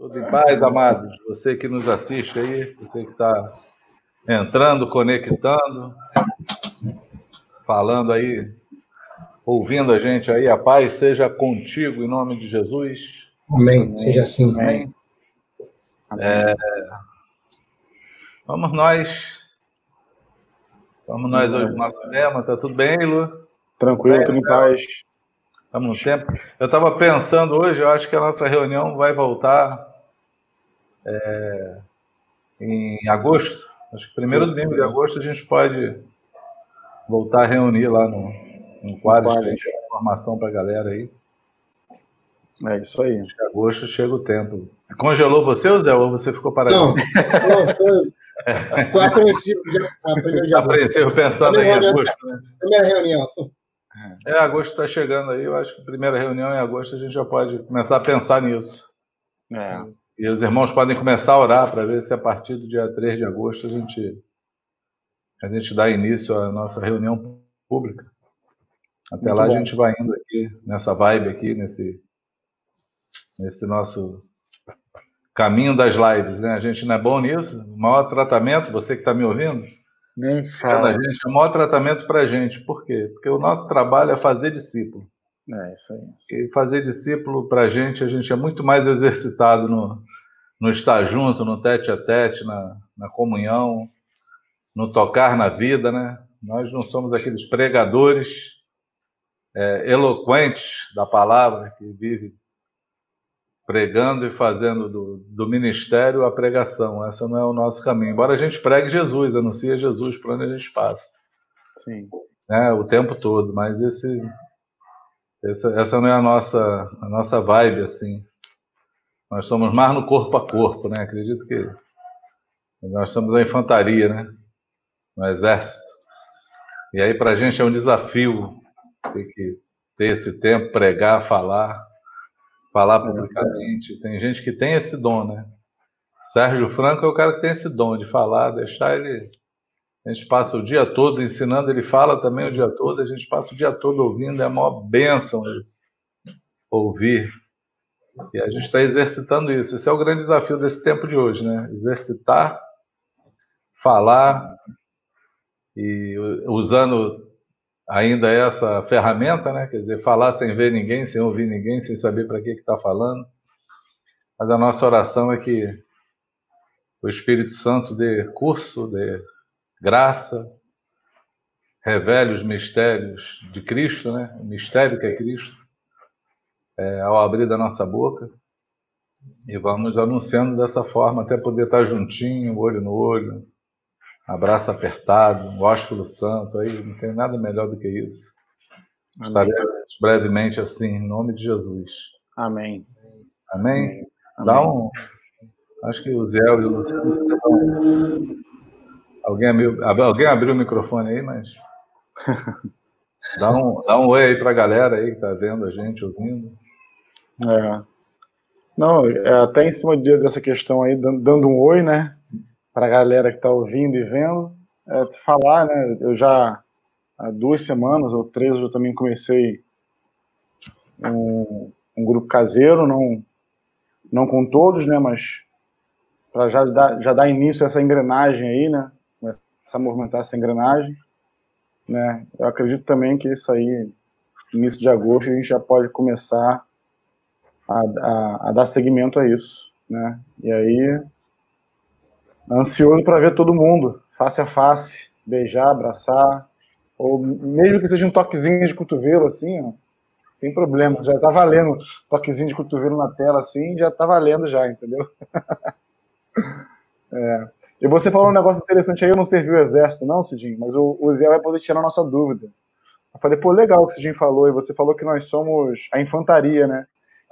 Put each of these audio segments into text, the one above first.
Tudo em paz, amados. Você que nos assiste aí, você que está entrando, conectando, falando aí, ouvindo a gente aí, a paz seja contigo em nome de Jesus. Amém. Amém. Seja assim. Amém. É... Vamos nós. Vamos nós hoje no nosso tema. Tá tudo bem, Lu? Tranquilo, tudo em paz. Estamos no tempo. Eu estava pensando hoje, eu acho que a nossa reunião vai voltar é, em agosto. Acho que primeiro domingo de agosto a gente pode voltar a reunir lá no, no quadro de informação para a galera aí. É isso aí. Acho que agosto chega o tempo. Congelou você, Zé, ou você ficou parado? Não, não foi, foi apreensivo. Apreensivo pensando em agosto. Né? Primeira reunião. É, agosto está chegando aí. Eu acho que a primeira reunião em agosto a gente já pode começar a pensar nisso. É. E os irmãos podem começar a orar para ver se a partir do dia 3 de agosto a gente, a gente dá início à nossa reunião pública. Até Muito lá bom. a gente vai indo aqui, nessa vibe aqui, nesse, nesse nosso caminho das lives. Né? A gente não é bom nisso. O maior tratamento, você que está me ouvindo, nem fala. Gente, é o maior tratamento para a gente. Por quê? Porque o nosso trabalho é fazer discípulo. É, isso aí. E fazer discípulo para a gente, a gente é muito mais exercitado no, no estar junto, no tete a tete, na, na comunhão, no tocar na vida, né? Nós não somos aqueles pregadores é, eloquentes da palavra que vive pregando e fazendo do, do ministério a pregação. Esse não é o nosso caminho. Embora a gente pregue Jesus, anuncie Jesus por onde a gente passa. Sim. É, o tempo todo, mas esse, essa, essa não é a nossa, a nossa vibe, assim. Nós somos mais no corpo a corpo, né? Acredito que nós somos a infantaria, né? No exército. E aí para a gente é um desafio ter que ter esse tempo, pregar, falar, falar publicamente. Tem gente que tem esse dom, né? Sérgio Franco é o cara que tem esse dom de falar, deixar ele. A gente passa o dia todo ensinando, ele fala também o dia todo, a gente passa o dia todo ouvindo, é a maior bênção isso. Ouvir e a gente está exercitando isso. Esse é o grande desafio desse tempo de hoje, né? Exercitar, falar e usando ainda essa ferramenta, né? Quer dizer, falar sem ver ninguém, sem ouvir ninguém, sem saber para que está falando. Mas a nossa oração é que o Espírito Santo dê curso, dê graça, revele os mistérios de Cristo, né? O mistério que é Cristo é, ao abrir da nossa boca. E vamos anunciando dessa forma, até poder estar juntinho, olho no olho, abraço apertado, um ósculo santo, aí não tem nada melhor do que isso. Estaremos brevemente assim, em nome de Jesus. Amém. Amém? Amém. Dá um. Acho que o Zé e o Luciano. Alguém abriu, alguém abriu o microfone aí, mas. Dá um, dá um oi aí para a galera aí que está vendo a gente, ouvindo. É. Não, é, até em cima dessa questão aí, dando um oi, né, para a galera que está ouvindo e vendo, é, falar, né, eu já há duas semanas ou três eu também comecei um, um grupo caseiro, não, não com todos, né, mas para já dar, já dar início a essa engrenagem aí, né, começar a movimentar essa engrenagem, né, eu acredito também que isso aí, início de agosto, a gente já pode começar a, a, a dar seguimento a isso, né? E aí, ansioso para ver todo mundo, face a face, beijar, abraçar, ou mesmo que seja um toquezinho de cotovelo, assim, ó, tem problema, já tá valendo toquezinho de cotovelo na tela, assim, já tá valendo já, entendeu? é. E você falou um negócio interessante aí, eu não servi o exército, não, Cidinho, mas o, o Zé vai poder tirar a nossa dúvida. Eu falei, pô, legal o que o Cidinho falou, e você falou que nós somos a infantaria, né?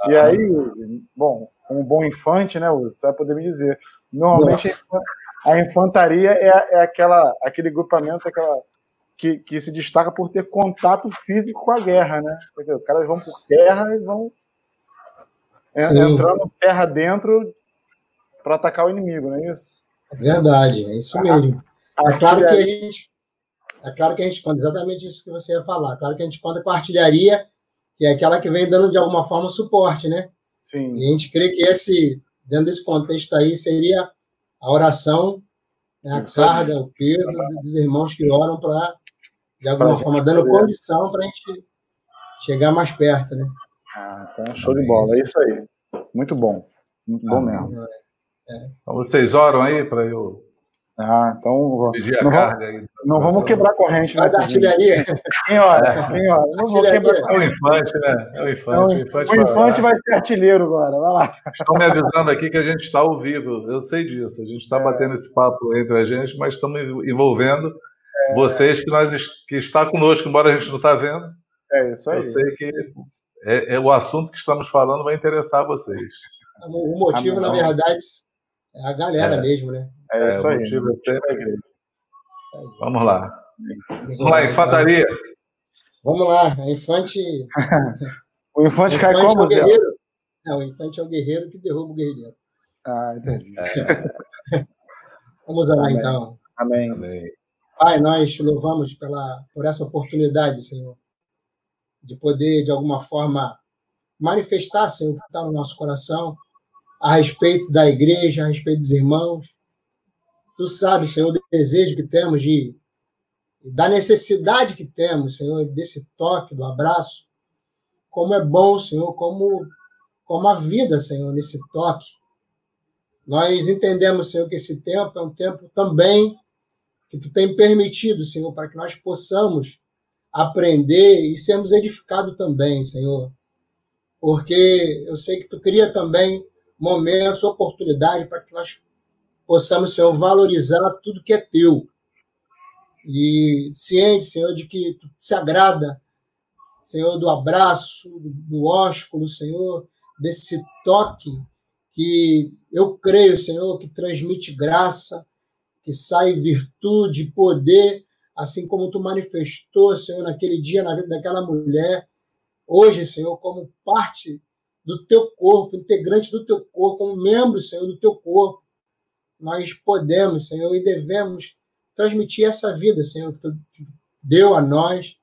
E aí, Uzi, bom, um bom infante, né, Uzi, você vai poder me dizer. Normalmente Nossa. a infantaria é, é aquela, aquele grupamento aquela, que, que se destaca por ter contato físico com a guerra, né? Porque os caras vão por terra e vão Sim. entrando terra dentro para atacar o inimigo, não é isso? É verdade, é isso mesmo. é claro que a gente. É claro que a gente conta exatamente isso que você ia falar. Claro que a gente conta com a artilharia que é aquela que vem dando de alguma forma suporte, né? Sim. E a gente crê que esse dentro desse contexto aí, seria a oração, né, a carga, o peso dos irmãos que oram para, de alguma pra forma, dando condição para a gente chegar mais perto, né? Ah, então show de bola, é isso aí. Muito bom, muito bom mesmo. É. Então vocês oram aí para eu ah, então. A não aí. Não vamos quebrar corrente Mas a artilharia. Quem hora? Quem hora? Não vou quebrar É o infante, né? É o infante. Então, o infante, o infante vai ser artilheiro agora. Vai lá. Estão me avisando aqui que a gente está ao vivo. Eu sei disso. A gente está é. batendo esse papo entre a gente, mas estamos envolvendo é. vocês que, nós, que está conosco, embora a gente não está vendo. É isso aí. Eu sei que é, é, o assunto que estamos falando vai interessar vocês. O motivo, na verdade, é a galera é. mesmo, né? É, isso aí. Motivo é sempre... Vamos lá. Vamos lá, infataria. Vamos lá, a infante. o infante cai infante como, é o guerreiro. Não, o infante é o guerreiro que derruba o guerreiro. Ah, entendi. É. Vamos lá, então. Amém. Amém. Pai, nós louvamos pela, por essa oportunidade, Senhor, de poder, de alguma forma, manifestar, Senhor, o que está no nosso coração a respeito da igreja, a respeito dos irmãos. Tu sabes, Senhor, o desejo que temos de da necessidade que temos, Senhor, desse toque, do abraço. Como é bom, Senhor, como como a vida, Senhor, nesse toque. Nós entendemos, Senhor, que esse tempo é um tempo também que tu tem permitido, Senhor, para que nós possamos aprender e sermos edificados também, Senhor. Porque eu sei que tu cria também momentos, oportunidades para que nós possamos, Senhor, valorizar tudo que é teu. E ciente, Senhor, de que tu se agrada, Senhor, do abraço, do ósculo, Senhor, desse toque que eu creio, Senhor, que transmite graça, que sai virtude, poder, assim como tu manifestou, Senhor, naquele dia na vida daquela mulher, hoje, Senhor, como parte do teu corpo, integrante do teu corpo, como membro, Senhor, do teu corpo. Nós podemos, Senhor, e devemos transmitir essa vida, Senhor, que tu deu a nós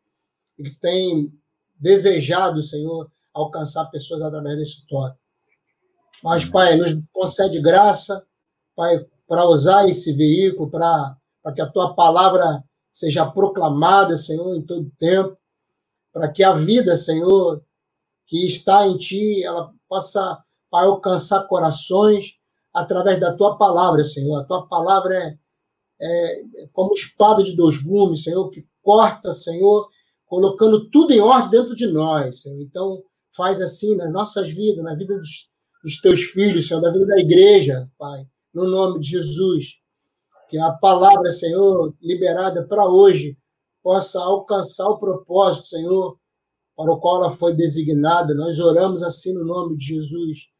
e que tem desejado, Senhor, alcançar pessoas através desse toque. Mas, Pai, nos concede graça, Pai, para usar esse veículo, para que a tua palavra seja proclamada, Senhor, em todo tempo, para que a vida, Senhor, que está em ti, ela possa alcançar corações através da tua palavra, Senhor. A tua palavra é, é, como espada de dois gumes, Senhor, que corta, Senhor, colocando tudo em ordem dentro de nós, Senhor. Então, faz assim nas nossas vidas, na vida dos, dos teus filhos, Senhor, da vida da igreja, Pai, no nome de Jesus. Que a palavra, Senhor, liberada para hoje, possa alcançar o propósito, Senhor, para o qual ela foi designada. Nós oramos assim no nome de Jesus.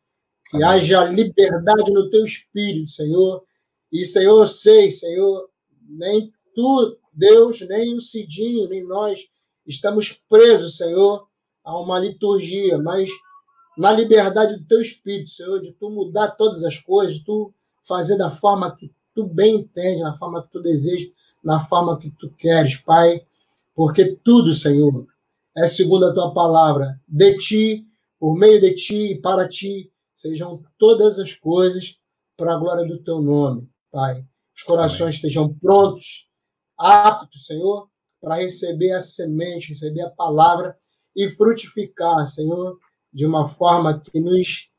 Que haja liberdade no teu espírito, Senhor. E, Senhor, eu sei, Senhor, nem tu, Deus, nem o Cidinho, nem nós estamos presos, Senhor, a uma liturgia, mas na liberdade do teu espírito, Senhor, de tu mudar todas as coisas, tu fazer da forma que tu bem entende, na forma que tu deseja, na forma que tu queres, Pai, porque tudo, Senhor, é segundo a tua palavra. De ti, por meio de ti e para ti, sejam todas as coisas para a glória do teu nome, Pai. Os corações Amém. estejam prontos, aptos, Senhor, para receber a semente, receber a palavra e frutificar, Senhor, de uma forma que nos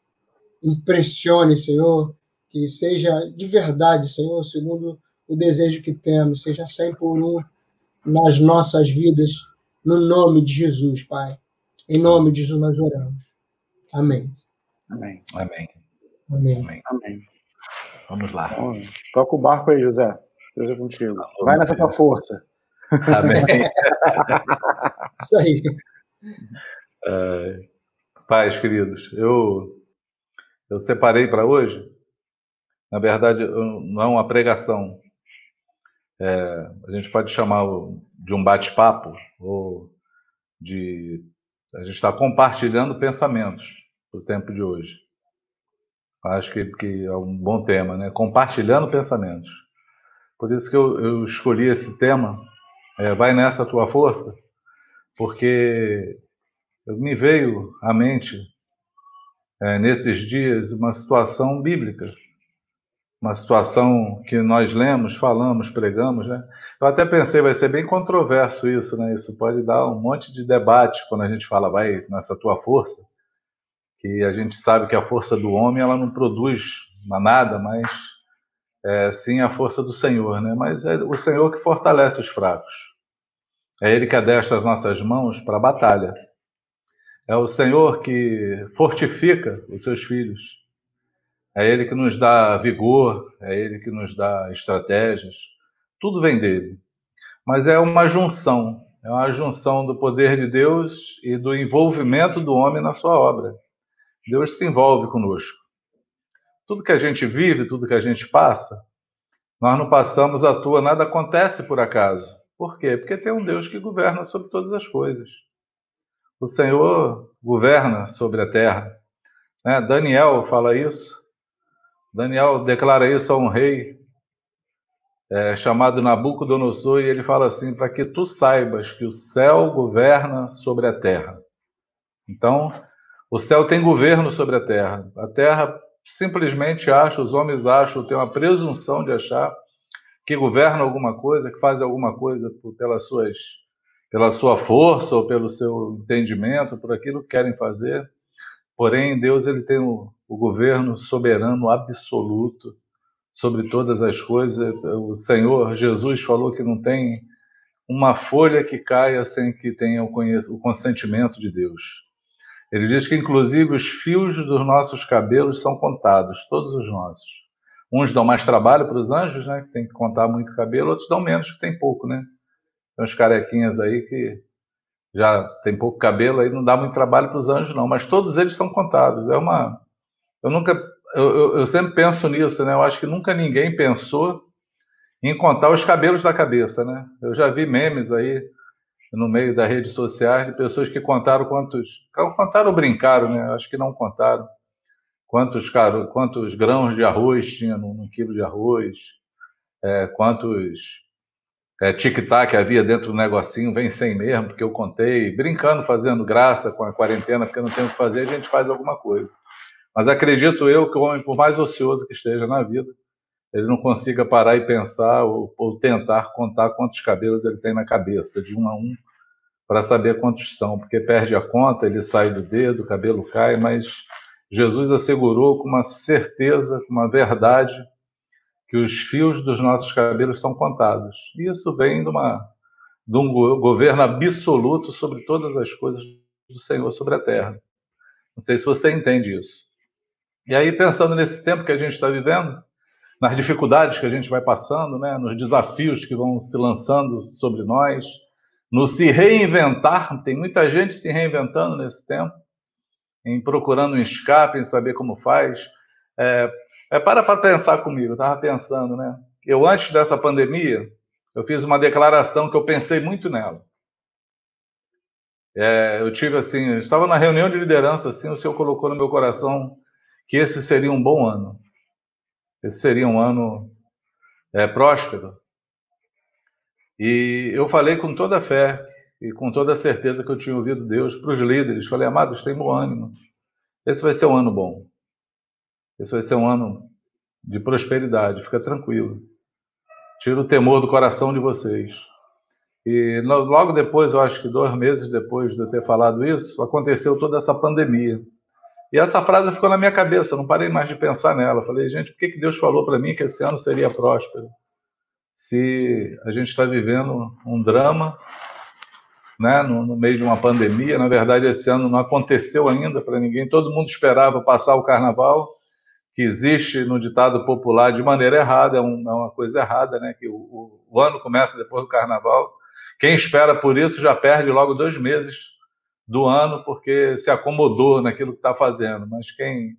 impressione, Senhor, que seja de verdade, Senhor, segundo o desejo que temos, seja 100 por um nas nossas vidas no nome de Jesus, Pai. Em nome de Jesus nós oramos. Amém. Amém. Amém. Amém. Amém. Vamos lá. Então, toca o barco aí, José. Deus é contigo. Vai nessa tua força. Amém. Isso aí. Uh, pais queridos, eu, eu separei para hoje, na verdade, não é uma pregação. É, a gente pode chamar de um bate-papo, ou de. A gente está compartilhando pensamentos do tempo de hoje. Acho que, que, é um bom tema, né? Compartilhando pensamentos. Por isso que eu, eu escolhi esse tema. É, vai nessa tua força, porque me veio à mente é, nesses dias uma situação bíblica, uma situação que nós lemos, falamos, pregamos, né? Eu até pensei, vai ser bem controverso isso, né? Isso pode dar um monte de debate quando a gente fala, vai nessa tua força, que a gente sabe que a força do homem ela não produz nada, mas é, sim a força do Senhor, né? Mas é o Senhor que fortalece os fracos. É Ele que adestra as nossas mãos para a batalha. É o Senhor que fortifica os seus filhos. É Ele que nos dá vigor, é Ele que nos dá estratégias. Tudo vem dele. Mas é uma junção, é uma junção do poder de Deus e do envolvimento do homem na sua obra. Deus se envolve conosco. Tudo que a gente vive, tudo que a gente passa, nós não passamos à toa, nada acontece por acaso. Por quê? Porque tem um Deus que governa sobre todas as coisas. O Senhor governa sobre a terra. Né? Daniel fala isso. Daniel declara isso a um rei é, chamado Nabucodonosor e ele fala assim: para que tu saibas que o céu governa sobre a terra. Então, o céu tem governo sobre a terra. A terra simplesmente acha, os homens acham, tem uma presunção de achar que governa alguma coisa, que faz alguma coisa pelas suas pela sua força ou pelo seu entendimento, por aquilo que querem fazer. Porém, Deus ele tem o, o governo soberano absoluto sobre todas as coisas. O Senhor Jesus falou que não tem uma folha que caia sem que tenha o, o consentimento de Deus. Ele diz que, inclusive, os fios dos nossos cabelos são contados, todos os nossos. Uns dão mais trabalho para os anjos, né, que tem que contar muito cabelo, outros dão menos, que tem pouco, né? Tem uns carequinhas aí que já tem pouco cabelo, aí não dá muito trabalho para os anjos, não. Mas todos eles são contados. É uma. Eu nunca. Eu, eu, eu, sempre penso nisso, né? Eu acho que nunca ninguém pensou em contar os cabelos da cabeça, né? Eu já vi memes aí no meio das redes sociais de pessoas que contaram quantos. Contaram ou brincaram, né? Acho que não contaram. Quantos, quantos grãos de arroz tinha num quilo de arroz, é, quantos é, tic-tac havia dentro do negocinho, vem sem mesmo, porque eu contei, brincando, fazendo graça com a quarentena, porque não tem o que fazer, a gente faz alguma coisa. Mas acredito eu que o homem, por mais ocioso que esteja na vida, ele não consiga parar e pensar ou, ou tentar contar quantos cabelos ele tem na cabeça, de um a um, para saber quantos são, porque perde a conta, ele sai do dedo, o cabelo cai, mas Jesus assegurou com uma certeza, com uma verdade, que os fios dos nossos cabelos são contados. E isso vem de, uma, de um governo absoluto sobre todas as coisas do Senhor sobre a terra. Não sei se você entende isso. E aí, pensando nesse tempo que a gente está vivendo, nas dificuldades que a gente vai passando, né, nos desafios que vão se lançando sobre nós, no se reinventar, tem muita gente se reinventando nesse tempo, em procurando um escape, em saber como faz. É, é, para para pensar comigo, eu estava pensando, né? Eu, antes dessa pandemia, eu fiz uma declaração que eu pensei muito nela. É, eu tive assim, eu estava na reunião de liderança, assim, o Senhor colocou no meu coração que esse seria um bom ano. Esse seria um ano é, próspero. E eu falei com toda a fé e com toda a certeza que eu tinha ouvido Deus para os líderes. Falei, amados, tem bom ânimo. Esse vai ser um ano bom. Esse vai ser um ano de prosperidade, fica tranquilo. Tira o temor do coração de vocês. E logo depois, eu acho que dois meses depois de eu ter falado isso, aconteceu toda essa pandemia. E essa frase ficou na minha cabeça, eu não parei mais de pensar nela. falei, gente, por que, que Deus falou para mim que esse ano seria próspero? Se a gente está vivendo um drama, né, no, no, meio de uma pandemia, na verdade esse ano não aconteceu ainda para ninguém, todo mundo esperava passar o carnaval, que existe no ditado popular de maneira errada, é, um, é uma coisa errada, né? Que o, o, ano começa depois do carnaval. Quem espera por isso já perde logo dois meses do ano porque se acomodou naquilo que está fazendo. Mas quem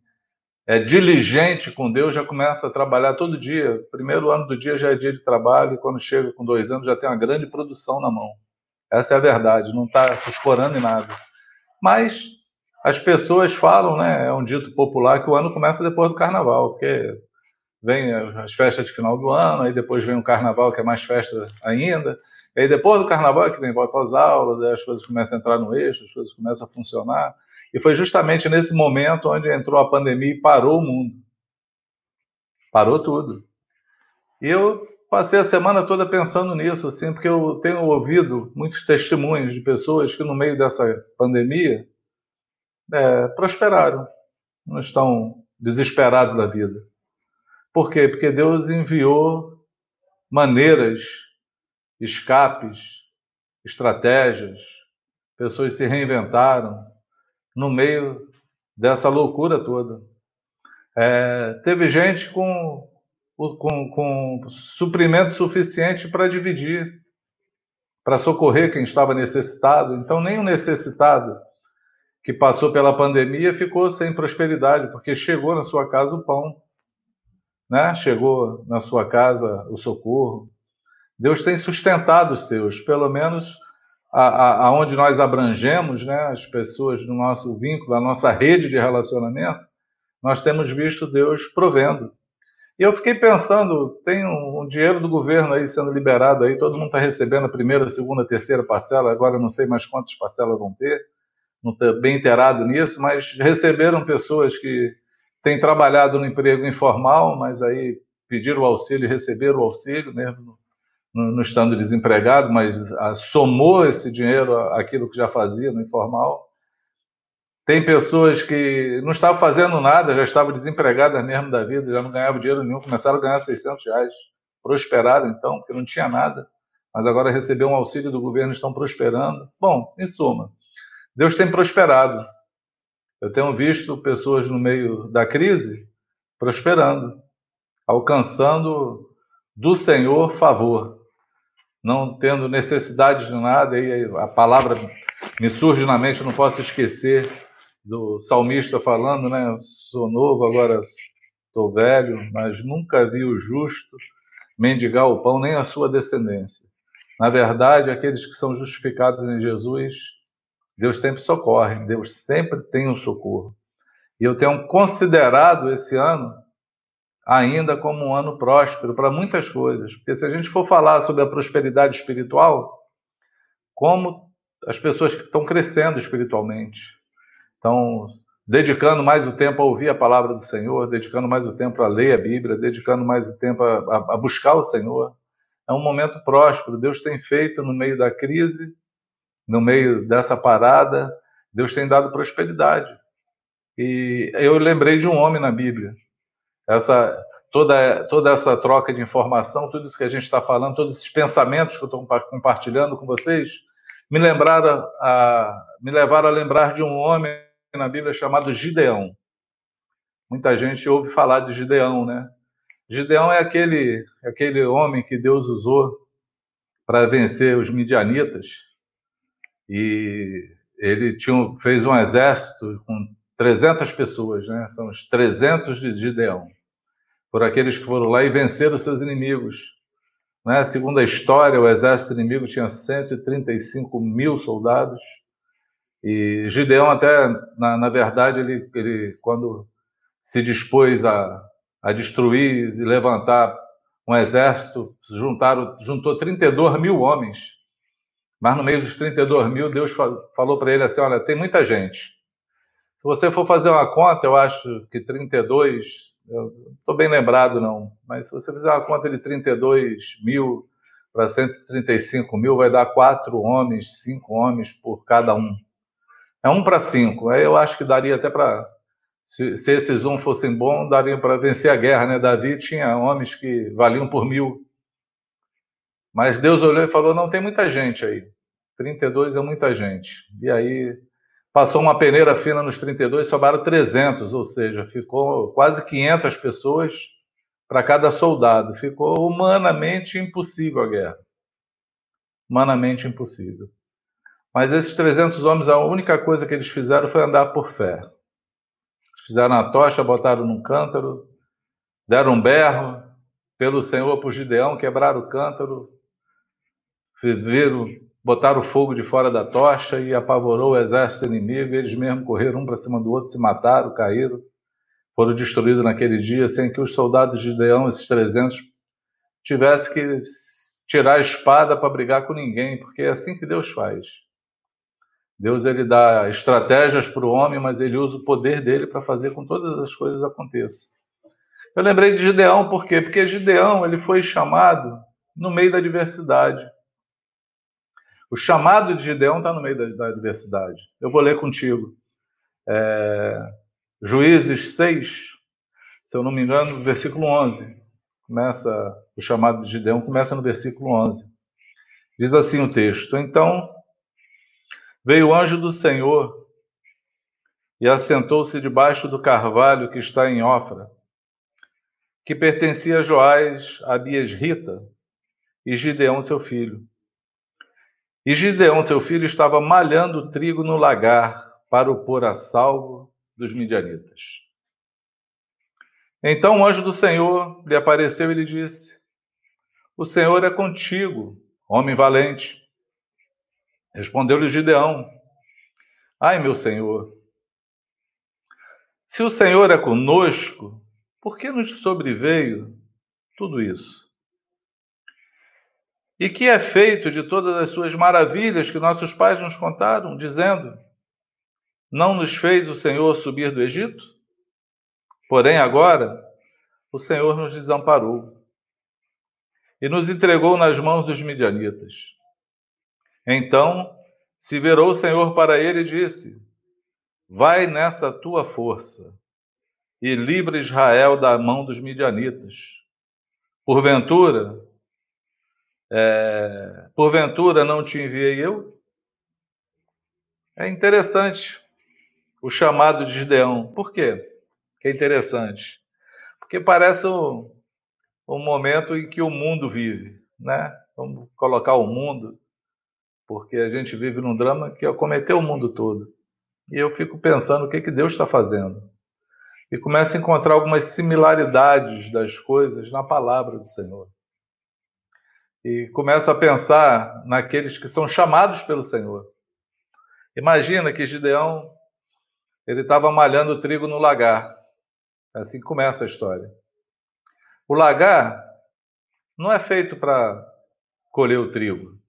é diligente com Deus já começa a trabalhar todo dia. Primeiro ano do dia já é dia de trabalho, e quando chega com dois anos já tem uma grande produção na mão. Essa é a verdade, não está se escorando em nada. Mas as pessoas falam, né? É um dito popular que o ano começa depois do carnaval, porque vem as festas de final do ano, aí depois vem o carnaval, que é mais festa ainda. E aí depois do carnaval é que vem volta às aulas, as coisas começam a entrar no eixo, as coisas começam a funcionar. E foi justamente nesse momento onde entrou a pandemia e parou o mundo. Parou tudo. E eu passei a semana toda pensando nisso, assim, porque eu tenho ouvido muitos testemunhos de pessoas que no meio dessa pandemia é, prosperaram, não estão desesperados da vida. Por quê? Porque Deus enviou maneiras, escapes, estratégias, pessoas se reinventaram no meio dessa loucura toda. É, teve gente com, com, com suprimento suficiente para dividir, para socorrer quem estava necessitado. Então, nem o necessitado que passou pela pandemia ficou sem prosperidade, porque chegou na sua casa o pão, né? chegou na sua casa o socorro. Deus tem sustentado os seus, pelo menos aonde nós abrangemos né, as pessoas no nosso vínculo, a nossa rede de relacionamento, nós temos visto Deus provendo. E eu fiquei pensando, tem um, um dinheiro do governo aí sendo liberado aí, todo mundo está recebendo a primeira, segunda, terceira parcela, agora não sei mais quantas parcelas vão ter, não estou bem inteirado nisso, mas receberam pessoas que têm trabalhado no emprego informal, mas aí pediram o auxílio e receberam o auxílio mesmo no estando desempregado, mas a, somou esse dinheiro àquilo que já fazia no informal. Tem pessoas que não estavam fazendo nada, já estavam desempregadas mesmo da vida, já não ganhavam dinheiro nenhum, começaram a ganhar 600 reais. Prosperaram então, porque não tinha nada, mas agora receberam um auxílio do governo, estão prosperando. Bom, em suma, Deus tem prosperado. Eu tenho visto pessoas no meio da crise prosperando, alcançando do Senhor favor, não tendo necessidade de nada, e a palavra me surge na mente, não posso esquecer do salmista falando, né? Sou novo, agora estou velho, mas nunca vi o justo mendigar o pão, nem a sua descendência. Na verdade, aqueles que são justificados em Jesus Deus sempre socorre, Deus sempre tem um socorro. E eu tenho considerado esse ano ainda como um ano próspero para muitas coisas. Porque se a gente for falar sobre a prosperidade espiritual, como as pessoas que estão crescendo espiritualmente, estão dedicando mais o tempo a ouvir a palavra do Senhor, dedicando mais o tempo a ler a Bíblia, dedicando mais o tempo a, a buscar o Senhor. É um momento próspero. Deus tem feito no meio da crise no meio dessa parada, Deus tem dado prosperidade. E eu lembrei de um homem na Bíblia. Essa toda toda essa troca de informação, tudo isso que a gente está falando, todos esses pensamentos que eu estou compartilhando com vocês, me lembraram a me levaram a lembrar de um homem na Bíblia chamado Gideão. Muita gente ouve falar de Gideão, né? Gideão é aquele aquele homem que Deus usou para vencer os midianitas e ele tinha, fez um exército com 300 pessoas, né? são os 300 de Gideão, por aqueles que foram lá e venceram seus inimigos. Né? Segundo a história, o exército inimigo tinha 135 mil soldados, e Gideão até, na, na verdade, ele, ele, quando se dispôs a, a destruir e levantar um exército, juntaram, juntou 32 mil homens, mas no meio dos 32 mil, Deus falou para ele assim: olha, tem muita gente. Se você for fazer uma conta, eu acho que 32, eu estou bem lembrado não, mas se você fizer uma conta de 32 mil para 135 mil, vai dar quatro homens, cinco homens por cada um. É um para cinco. Aí eu acho que daria até para. Se, se, esses um fossem bons, daria para vencer a guerra, né? Davi tinha homens que valiam por mil. Mas Deus olhou e falou: não, tem muita gente aí. 32 é muita gente. E aí passou uma peneira fina nos 32, sobraram 300, ou seja, ficou quase 500 pessoas para cada soldado. Ficou humanamente impossível a guerra. Humanamente impossível. Mas esses 300 homens, a única coisa que eles fizeram foi andar por fé. Fizeram a tocha, botaram num cântaro, deram um berro pelo Senhor, por Gideão, quebraram o cântaro, viram, botaram o fogo de fora da tocha e apavorou o exército inimigo. Eles mesmos correram um para cima do outro, se mataram, caíram, foram destruídos naquele dia, sem que os soldados de Gideão, esses 300, tivessem que tirar a espada para brigar com ninguém, porque é assim que Deus faz. Deus ele dá estratégias para o homem, mas ele usa o poder dele para fazer com todas as coisas aconteçam. Eu lembrei de Gideão, por quê? Porque Gideão ele foi chamado no meio da diversidade. O chamado de Gideão está no meio da, da, diversidade. Eu vou ler contigo. É, Juízes 6, se eu não me engano, versículo 11. Começa, o chamado de Gideão começa no versículo 11. Diz assim o texto: Então veio o anjo do Senhor e assentou-se debaixo do carvalho que está em Ofra que pertencia a Joás, Abias Rita e Gideão, seu filho. E Gideão, seu filho, estava malhando trigo no lagar para o pôr a salvo dos midianitas. Então o anjo do Senhor lhe apareceu e lhe disse: O Senhor é contigo, homem valente. Respondeu-lhe Gideão: Ai, meu Senhor, se o Senhor é conosco, por que nos sobreveio tudo isso? E que é feito de todas as suas maravilhas que nossos pais nos contaram, dizendo: Não nos fez o Senhor subir do Egito? Porém, agora, o Senhor nos desamparou e nos entregou nas mãos dos midianitas. Então se virou o Senhor para ele e disse: Vai nessa tua força e livra Israel da mão dos midianitas. Porventura, é, porventura não te enviei eu? É interessante o chamado de Gideão. Por quê? Que é interessante. Porque parece um, momento em que o mundo vive, né? Vamos colocar o mundo, porque a gente vive num drama que acometeu o mundo todo. E eu fico pensando o que, que Deus está fazendo e começa a encontrar algumas similaridades das coisas na palavra do Senhor. E começa a pensar naqueles que são chamados pelo Senhor. Imagina que Gideão ele estava malhando trigo no lagar. É assim começa a história. O lagar não é feito para colher o trigo.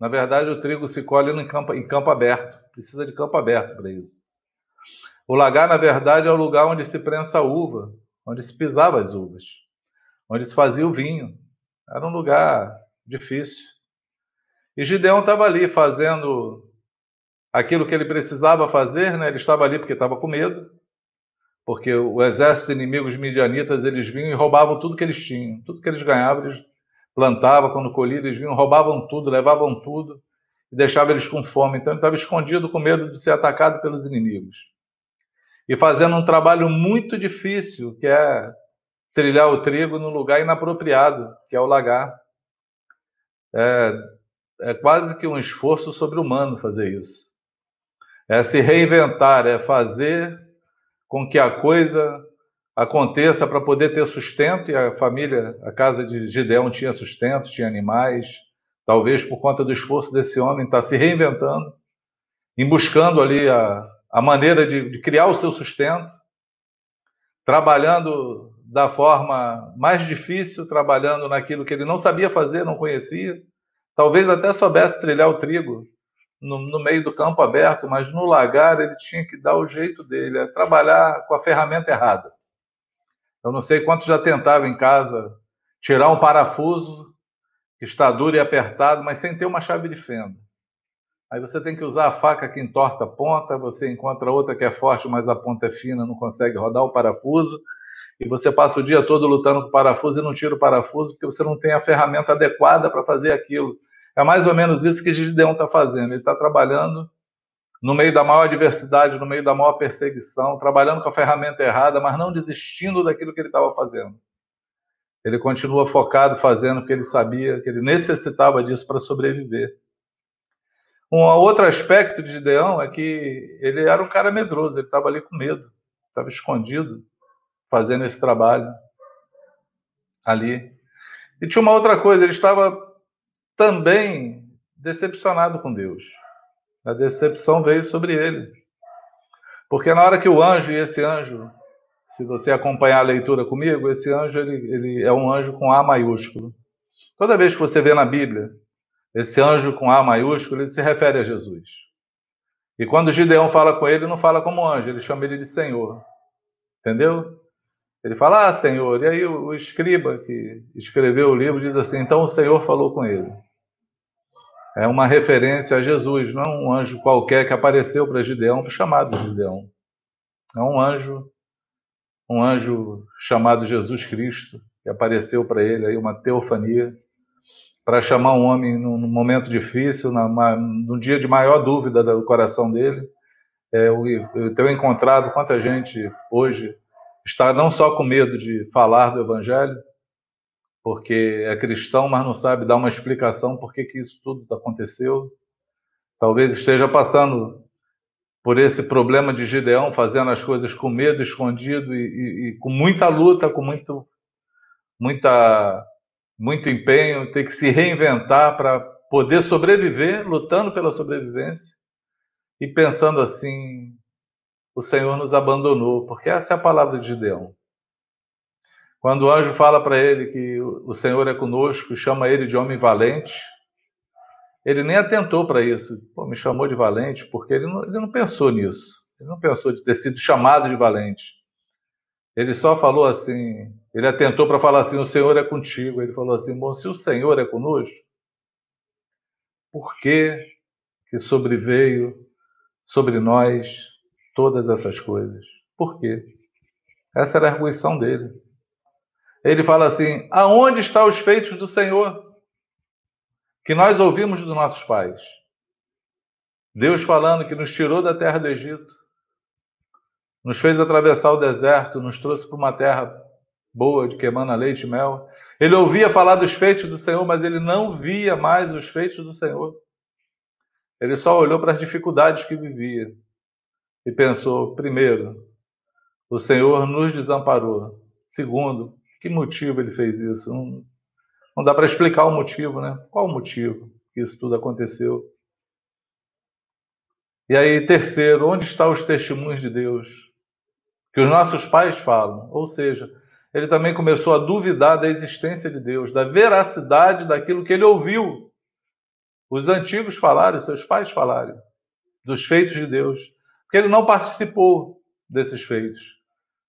Na verdade, o trigo se colhe em campo, em campo aberto. Precisa de campo aberto para isso. O lagar, na verdade, é o lugar onde se prensa a uva, onde se pisava as uvas, onde se fazia o vinho. Era um lugar difícil. E Gideão estava ali fazendo aquilo que ele precisava fazer, né? ele estava ali porque estava com medo, porque o exército inimigo, os midianitas, eles vinham e roubavam tudo que eles tinham, tudo que eles ganhavam, eles plantavam, quando colhiam, eles vinham, roubavam tudo, levavam tudo e deixavam eles com fome. Então ele estava escondido com medo de ser atacado pelos inimigos e fazendo um trabalho muito difícil, que é trilhar o trigo no lugar inapropriado, que é o lagar. É, é quase que um esforço sobre-humano fazer isso. É se reinventar, é fazer com que a coisa aconteça para poder ter sustento, e a família, a casa de Gideão tinha sustento, tinha animais, talvez por conta do esforço desse homem estar tá se reinventando, em buscando ali a, a maneira de, de criar o seu sustento, trabalhando da forma mais difícil, trabalhando naquilo que ele não sabia fazer, não conhecia, talvez até soubesse trilhar o trigo no, no, meio do campo aberto, mas no lagar ele tinha que dar o jeito dele, é trabalhar com a ferramenta errada. Eu não sei quantos já tentavam em casa tirar um parafuso que está duro e apertado, mas sem ter uma chave de fenda. Aí você tem que usar a faca que entorta a ponta, você encontra outra que é forte, mas a ponta é fina, não consegue rodar o parafuso, e você passa o dia todo lutando com o parafuso e não tira o parafuso porque você não tem a ferramenta adequada para fazer aquilo. É mais ou menos isso que Gideão está fazendo. Ele está trabalhando no meio da maior adversidade, no meio da maior perseguição, trabalhando com a ferramenta errada, mas não desistindo daquilo que ele estava fazendo. Ele continua focado fazendo o que ele sabia, que ele necessitava disso para sobreviver. Um outro aspecto de Gideão é que ele era um cara medroso, ele estava ali com medo, estava escondido, fazendo esse trabalho ali. E tinha uma outra coisa, ele estava também decepcionado com Deus. A decepção veio sobre ele. Porque na hora que o anjo, e esse anjo, se você acompanhar a leitura comigo, esse anjo ele, ele é um anjo com A maiúsculo. Toda vez que você vê na Bíblia esse anjo com A maiúsculo, ele se refere a Jesus. E quando Gideão fala com ele, não fala como anjo, ele chama ele de Senhor. Entendeu? Ele fala, ah, Senhor. E aí o, escriba que escreveu o livro diz assim: então o Senhor falou com ele. É uma referência a Jesus, não um anjo qualquer que apareceu para Gideão, chamado Gideão. É um anjo, um anjo chamado Jesus Cristo, que apareceu para ele aí, uma teofania, para chamar um homem num, momento difícil, numa, num dia de maior dúvida do coração dele. É, eu, eu tenho encontrado quanta gente hoje está não só com medo de falar do Evangelho, porque é cristão, mas não sabe dar uma explicação por que, isso tudo aconteceu. Talvez esteja passando por esse problema de Gideão, fazendo as coisas com medo, escondido e, e, e com muita luta, com muito, muita, muito empenho, ter que se reinventar para poder sobreviver, lutando pela sobrevivência e pensando assim: o Senhor nos abandonou, porque essa é a palavra de Gideão. Quando o anjo fala para ele que o Senhor é conosco, chama ele de homem valente, ele nem atentou para isso. Pô, me chamou de valente, porque ele não, ele não pensou nisso. Ele não pensou de ter sido chamado de valente. Ele só falou assim, ele atentou para falar assim: o Senhor é contigo. Ele falou assim: bom, se o Senhor é conosco, por que que sobreveio sobre nós todas essas coisas. Por quê? Essa era a arguição dele. Ele fala assim: aonde estão os feitos do Senhor? Que nós ouvimos dos nossos pais. Deus falando que nos tirou da terra do Egito, nos fez atravessar o deserto, nos trouxe para uma terra boa, de queimando a leite e mel. Ele ouvia falar dos feitos do Senhor, mas ele não via mais os feitos do Senhor. Ele só olhou para as dificuldades que vivia e pensou: primeiro, o Senhor nos desamparou. Segundo, que motivo ele fez isso? Não, não dá para explicar o motivo, né? Qual o motivo que isso tudo aconteceu? E aí, terceiro, onde estão os testemunhos de Deus? Que os nossos pais falam. Ou seja, ele também começou a duvidar da existência de Deus, da veracidade daquilo que ele ouviu. Os antigos falaram, seus pais falaram, dos feitos de Deus. Porque ele não participou desses feitos,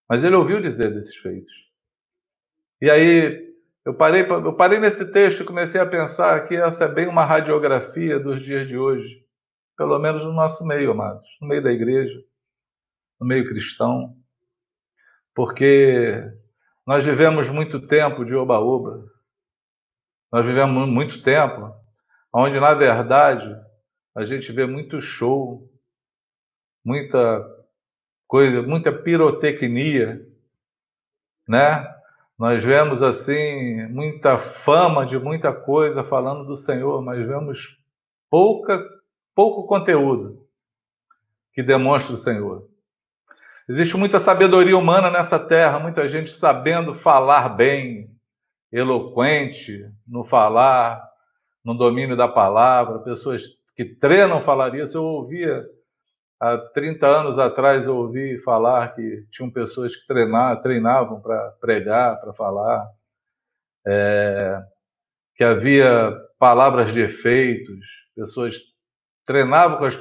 mas ele ouviu dizer desses feitos. E aí eu parei, eu parei nesse texto e comecei a pensar que essa é bem uma radiografia dos dias de hoje, pelo menos no nosso meio, amados, no meio da igreja, no meio cristão, porque nós vivemos muito tempo de oba-oba, nós vivemos muito tempo onde, na verdade, a gente vê muito show, muita coisa, muita pirotecnia, né? Nós vemos assim muita fama de muita coisa falando do Senhor, mas vemos pouca pouco conteúdo que demonstra o Senhor. Existe muita sabedoria humana nessa terra, muita gente sabendo falar bem, eloquente no falar, no domínio da palavra, pessoas que treinam falar isso. Eu ouvia Há 30 anos atrás eu ouvi falar que tinham pessoas que treinavam, treinavam para pregar, para falar, é, que havia palavras de efeitos, pessoas treinavam com as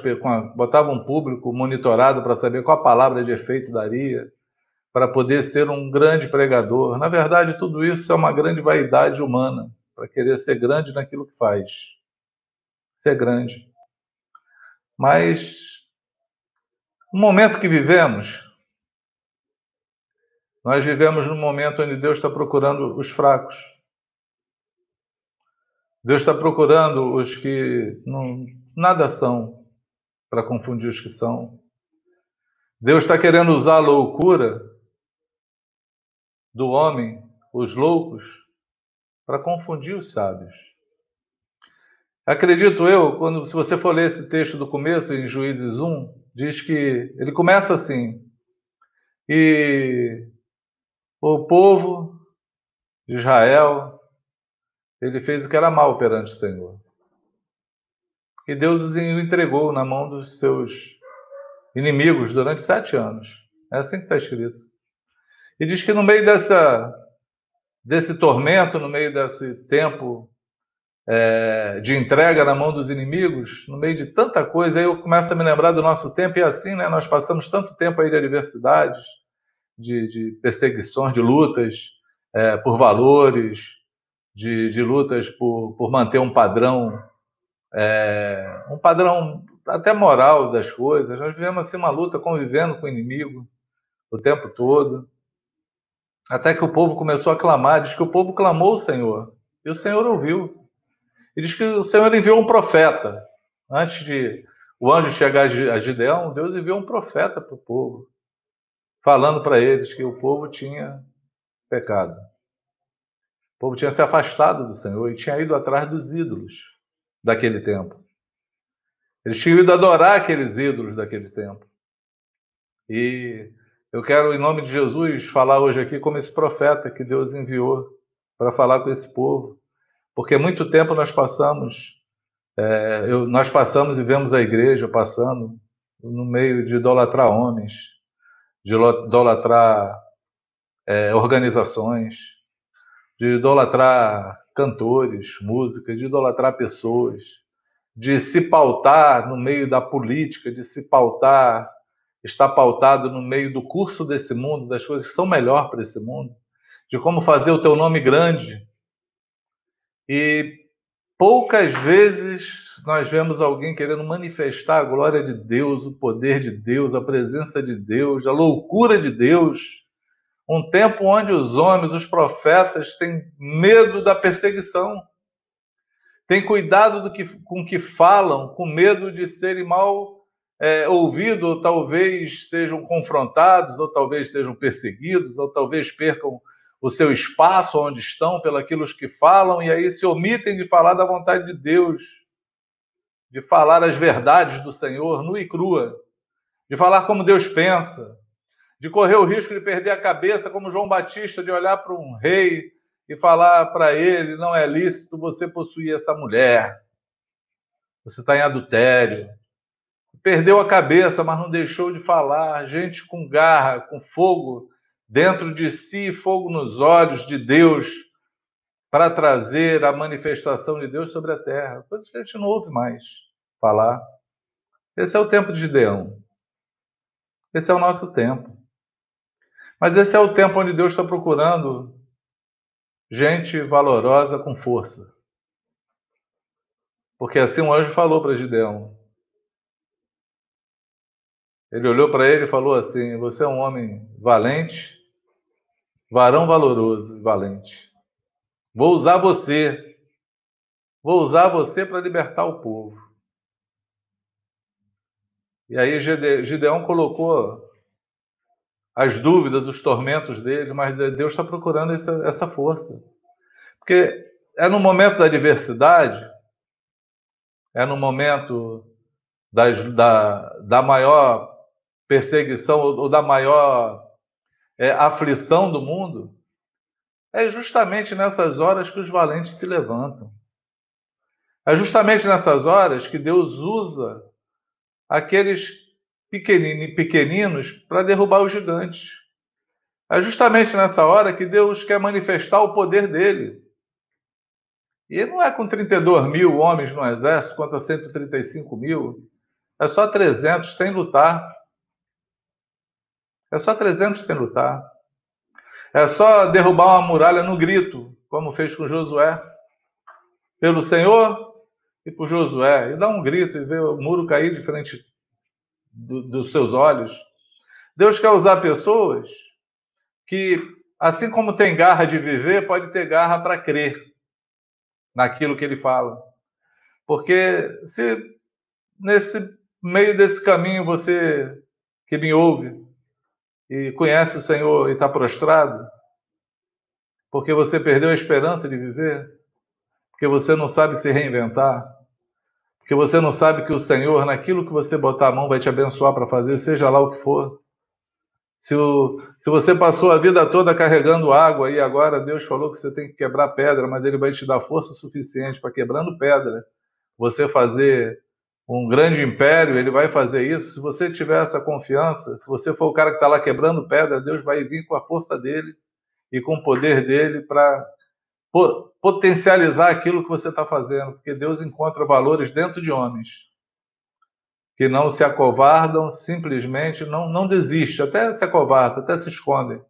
botavam um público monitorado para saber qual palavra de efeito daria, para poder ser um grande pregador. Na verdade, tudo isso é uma grande vaidade humana, para querer ser grande naquilo que faz. Ser grande. Mas no momento que vivemos, nós vivemos num momento onde Deus está procurando os fracos. Deus está procurando os que não, nada são para confundir os que são. Deus está querendo usar a loucura do homem, os loucos, para confundir os sábios. Acredito eu, quando se você for ler esse texto do começo, em Juízes 1, diz que ele começa assim: e o povo de Israel ele fez o que era mal perante o Senhor. E Deus o entregou na mão dos seus inimigos durante sete anos. É assim que está escrito. E diz que no meio dessa, desse tormento, no meio desse tempo é, de entrega na mão dos inimigos, no meio de tanta coisa, aí eu começo a me lembrar do nosso tempo, e assim, né, nós passamos tanto tempo aí de adversidades, de, de perseguições, de lutas é, por valores, de, de lutas por, por, manter um padrão, é, um padrão até moral das coisas. Nós vivemos assim uma luta convivendo com o inimigo o tempo todo. Até que o povo começou a clamar, diz que o povo clamou o Senhor, e o Senhor ouviu. E diz que o Senhor enviou um profeta. Antes de o anjo chegar a Gideão, Deus enviou um profeta para o povo, falando para eles que o povo tinha pecado. O povo tinha se afastado do Senhor e tinha ido atrás dos ídolos daquele tempo. Eles tinham ido adorar aqueles ídolos daquele tempo. E eu quero, em nome de Jesus, falar hoje aqui como esse profeta que Deus enviou para falar com esse povo. Porque muito tempo nós passamos, é, eu, nós passamos e vemos a igreja passando no meio de idolatrar homens, de idolatrar é, organizações, de idolatrar cantores, músicas, de idolatrar pessoas, de se pautar no meio da política, de se pautar está pautado no meio do curso desse mundo, das coisas que são melhor para esse mundo, de como fazer o teu nome grande. E poucas vezes nós vemos alguém querendo manifestar a glória de Deus, o poder de Deus, a presença de Deus, a loucura de Deus. Um tempo onde os homens, os profetas, têm medo da perseguição, têm cuidado do que, com o que falam, com medo de serem mal é, ouvido, ou talvez sejam confrontados, ou talvez sejam perseguidos, ou talvez percam o seu espaço onde estão pelaquilo que falam, e aí se omitem de falar da vontade de Deus, de falar as verdades do Senhor nua e crua, de falar como Deus pensa, de correr o risco de perder a cabeça, como João Batista, de olhar para um rei e falar para ele: não é lícito você possuir essa mulher, você está em adultério, perdeu a cabeça, mas não deixou de falar. Gente com garra, com fogo dentro de si, fogo nos olhos de Deus, para trazer a manifestação de Deus sobre a terra. Coisas que a gente não ouve mais falar. Esse é o tempo de Gideão. Esse é o nosso tempo. Mas esse é o tempo onde Deus está procurando gente valorosa com força. Porque assim um anjo falou para Gideão: ele olhou para ele e falou assim: Você é um homem valente, varão valoroso e valente. Vou usar você. Vou usar você para libertar o povo. E aí Gideão colocou as dúvidas, os tormentos dele, mas Deus está procurando essa, essa força. Porque é no momento da adversidade, é no momento das, da, da maior perseguição ou da maior é, aflição do mundo, é justamente nessas horas que os valentes se levantam. É justamente nessas horas que Deus usa aqueles pequeninos para derrubar os gigantes. É justamente nessa hora que Deus quer manifestar o poder dele. E não é com 32 mil homens no exército contra 135 mil, é só 300 sem lutar. É só 300 sem lutar. É só derrubar uma muralha no grito, como fez com Josué. Pelo Senhor e por Josué. E dar um grito e ver o muro cair de frente do, dos seus olhos. Deus quer usar pessoas que, assim como tem garra de viver, pode ter garra para crer naquilo que ele fala. Porque se nesse meio desse caminho você que me ouve, e conhece o Senhor e está prostrado, porque você perdeu a esperança de viver, porque você não sabe se reinventar, porque você não sabe que o Senhor, naquilo que você botar a mão, vai te abençoar para fazer, seja lá o que for. Se, o, se você passou a vida toda carregando água e agora Deus falou que você tem que quebrar pedra, mas Ele vai te dar força suficiente para quebrando pedra, você fazer um grande império, ele vai fazer isso. Se você tiver essa confiança, se você for o cara que está lá quebrando pedra, Deus vai vir com a força dele e com o poder dele para potencializar aquilo que você está fazendo, porque Deus encontra valores dentro de homens que não se acovardam, simplesmente não, não desiste, até se acovarda, até se escondem,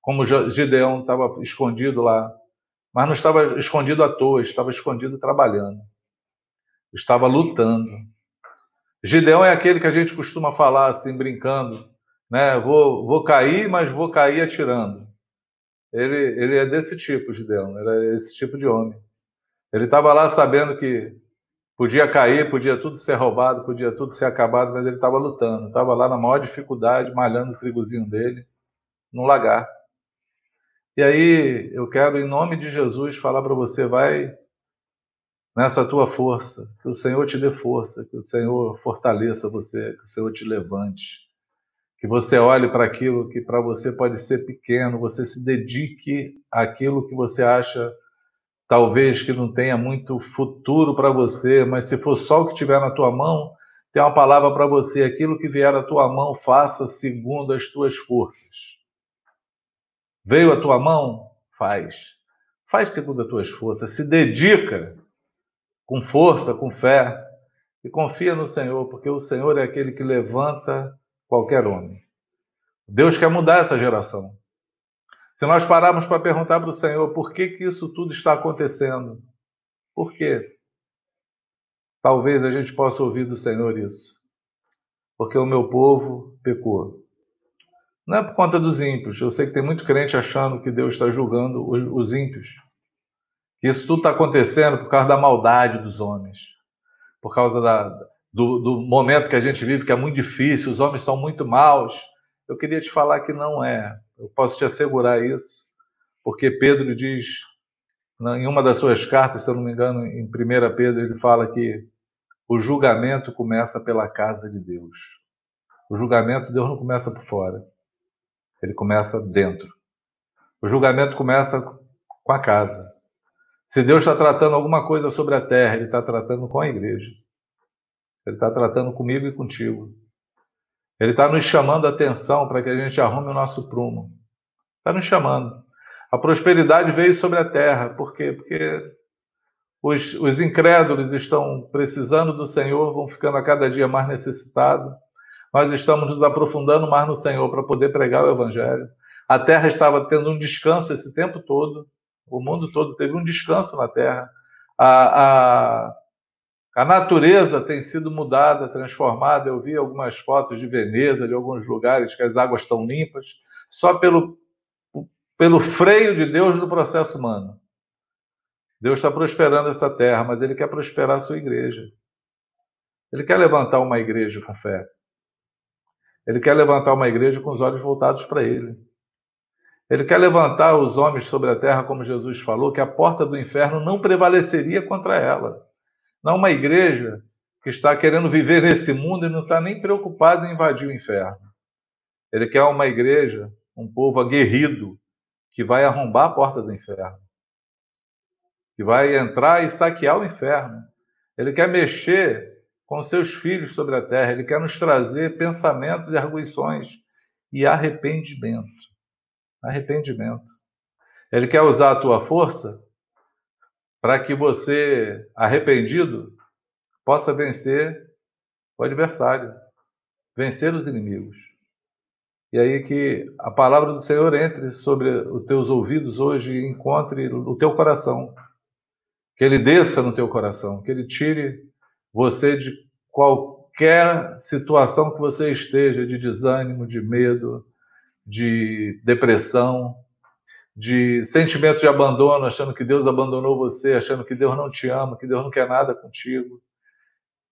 como Gideão estava escondido lá, mas não estava escondido à toa, estava escondido trabalhando, estava lutando. Gideão é aquele que a gente costuma falar assim, brincando, né? Vou, vou cair, mas vou cair atirando. Ele, ele é desse tipo, Gideão, era é esse tipo de homem. Ele estava lá sabendo que Podia cair, podia tudo ser roubado, podia tudo ser acabado, mas ele estava lutando, estava lá na maior dificuldade, malhando o trigozinho dele no lagar. E aí eu quero, em nome de Jesus, falar para você: vai nessa tua força, que o Senhor te dê força, que o Senhor fortaleça você, que o Senhor te levante, que você olhe para aquilo que para você pode ser pequeno, você se dedique àquilo que você acha talvez que não tenha muito futuro para você, mas se for só o que tiver na tua mão, tem uma palavra para você: aquilo que vier à tua mão, faça segundo as tuas forças. Veio a tua mão? Faz. Faz segundo as tuas forças. Se dedica com força, com fé e confia no Senhor, porque o Senhor é aquele que levanta qualquer homem. Deus quer mudar essa geração. Se nós pararmos para perguntar para o Senhor por que, que isso tudo está acontecendo, por quê? Talvez a gente possa ouvir do Senhor isso. Porque o meu povo pecou. Não é por conta dos ímpios. Eu sei que tem muito crente achando que Deus está julgando os ímpios. Isso tudo está acontecendo por causa da maldade dos homens. Por causa da, do, do momento que a gente vive, que é muito difícil, os homens são muito maus. Eu queria te falar que não é. Eu posso te assegurar isso, porque Pedro diz, em uma das suas cartas, se eu não me engano, em 1 Pedro, ele fala que o julgamento começa pela casa de Deus. O julgamento, Deus não começa por fora, ele começa dentro. O julgamento começa com a casa. Se Deus está tratando alguma coisa sobre a terra, Ele está tratando com a igreja. Ele está tratando comigo e contigo. Ele está nos chamando a atenção para que a gente arrume o nosso prumo. Está nos chamando. A prosperidade veio sobre a terra. Por quê? Porque os, os incrédulos estão precisando do Senhor, vão ficando a cada dia mais necessitados. Nós estamos nos aprofundando mais no Senhor para poder pregar o Evangelho. A terra estava tendo um descanso esse tempo todo. O mundo todo teve um descanso na terra. A, a, a natureza tem sido mudada, transformada. Eu vi algumas fotos de Veneza, de alguns lugares que as águas estão limpas, só pelo, pelo freio de Deus no processo humano. Deus está prosperando essa terra, mas Ele quer prosperar a sua igreja. Ele quer levantar uma igreja com fé. Ele quer levantar uma igreja com os olhos voltados para Ele. Ele quer levantar os homens sobre a terra, como Jesus falou, que a porta do inferno não prevaleceria contra ela. Não uma igreja que está querendo viver nesse mundo e não está nem preocupada em invadir o inferno. Ele quer uma igreja, um povo aguerrido, que vai arrombar a porta do inferno, que vai entrar e saquear o inferno. Ele quer mexer com seus filhos sobre a terra, ele quer nos trazer pensamentos e arguições e arrependimento. Arrependimento. Ele quer usar a tua força para que você, arrependido, possa vencer o adversário, vencer os inimigos. E aí que a palavra do Senhor entre sobre os teus ouvidos hoje e encontre o teu coração. Que ele desça no teu coração, que ele tire você de qualquer situação que você esteja, de desânimo, de medo, de depressão, de sentimento de abandono, achando que Deus abandonou você, achando que Deus não te ama, que Deus não quer nada contigo.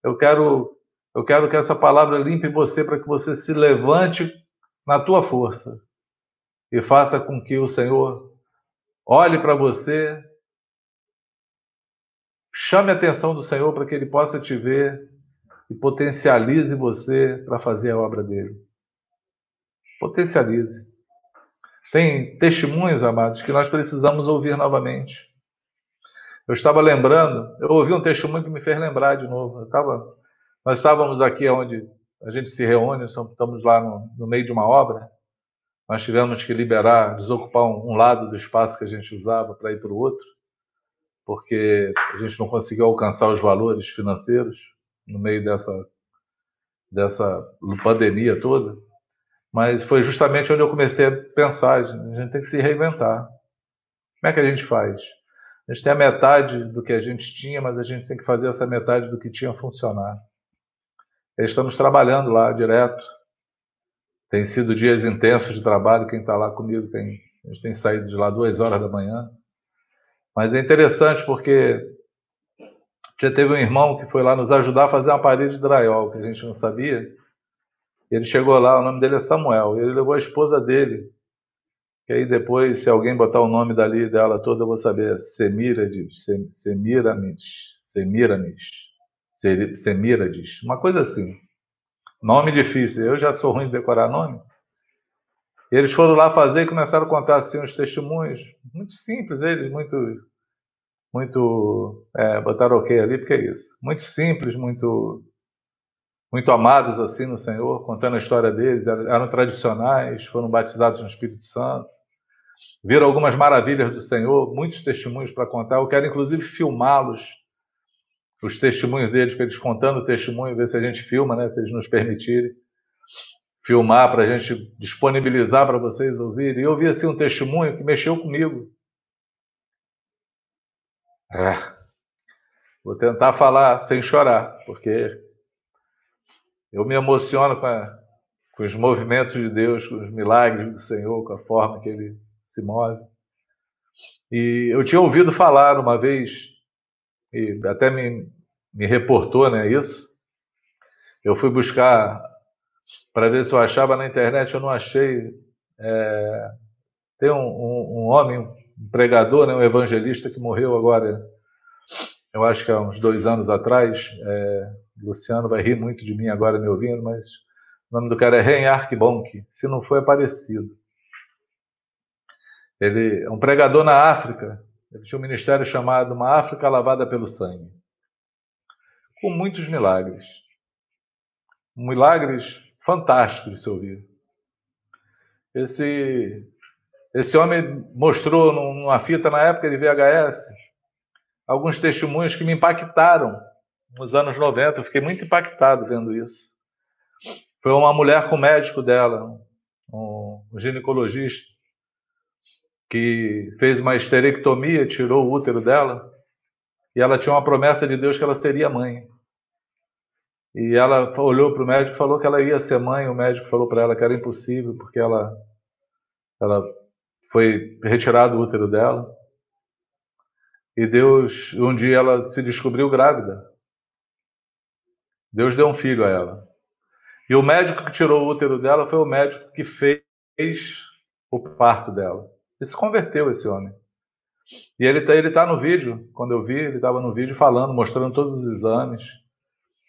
Eu quero, eu quero que essa palavra limpe você para que você se levante na tua força e faça com que o Senhor olhe para você, chame a atenção do Senhor para que ele possa te ver e potencialize você para fazer a obra dele. Potencialize. Tem testemunhos, amados, que nós precisamos ouvir novamente. Eu estava lembrando, eu ouvi um testemunho que me fez lembrar de novo. Estava, nós estávamos aqui onde a gente se reúne, estamos lá no, no meio de uma obra. Nós tivemos que liberar, desocupar um, um lado do espaço que a gente usava para ir para o outro. porque a gente não conseguiu alcançar os valores financeiros no meio dessa, dessa pandemia toda. Mas foi justamente onde eu comecei a pensar: a gente tem que se reinventar. Como é que a gente faz? A gente tem a metade do que a gente tinha, mas a gente tem que fazer essa metade do que tinha funcionar. Estamos trabalhando lá direto. Tem sido dias intensos de trabalho. Quem está lá comigo tem, a gente tem saído de lá duas horas da manhã. Mas é interessante porque já teve um irmão que foi lá nos ajudar a fazer uma parede de drywall que a gente não sabia. Ele chegou lá, o nome dele é Samuel. Ele levou a esposa dele e aí depois, se alguém botar o nome dali dela toda, eu vou saber. Semírades, Semiramis, Semiramis, Semírades, uma coisa assim. Nome difícil. Eu já sou ruim de decorar nome. E eles foram lá fazer e começaram a contar assim os testemunhos. Muito simples, eles, muito. Muito. É, botaram ok ali, porque é isso. Muito simples, muito. Muito amados assim no Senhor, contando a história deles. Eram tradicionais, foram batizados no Espírito Santo viram algumas maravilhas do Senhor, muitos testemunhos para contar. Eu quero, inclusive, filmá-los, os testemunhos deles, para eles contando o testemunho, ver se a gente filma, né, se eles nos permitirem. Filmar para a gente disponibilizar para vocês ouvirem. E eu vi assim um testemunho que mexeu comigo. É. Vou tentar falar sem chorar, porque eu me emociono com, a, com os movimentos de Deus, com os milagres do Senhor, com a forma que Ele se move. E eu tinha ouvido falar uma vez, e até me, me reportou né, isso. Eu fui buscar para ver se eu achava na internet, eu não achei. É, tem um, um, um, homem, um pregador, né, um evangelista que morreu agora, eu acho que há uns dois anos atrás. É, Luciano vai rir muito de mim agora me ouvindo, mas o nome do cara é Reinhard Bonk, se não foi aparecido. Ele é um pregador na África. Ele tinha um ministério chamado Uma África Lavada pelo Sangue. Com muitos milagres. Milagres fantásticos de se ouvir. Esse, esse homem mostrou numa fita na época de VHS alguns testemunhos que me impactaram nos anos 90. Eu fiquei muito impactado vendo isso. Foi uma mulher com o médico dela, um ginecologista, que fez uma esterectomia, tirou o útero dela, e ela tinha uma promessa de Deus que ela seria mãe. E ela olhou para o médico e falou que ela ia ser mãe. O médico falou para ela que era impossível, porque ela, ela foi retirado o útero dela. E Deus, um dia ela se descobriu grávida. Deus deu um filho a ela. E o médico que tirou o útero dela foi o médico que fez o parto dela. Ele se converteu, esse homem. E ele está ele tá no vídeo, quando eu vi, ele estava no vídeo falando, mostrando todos os exames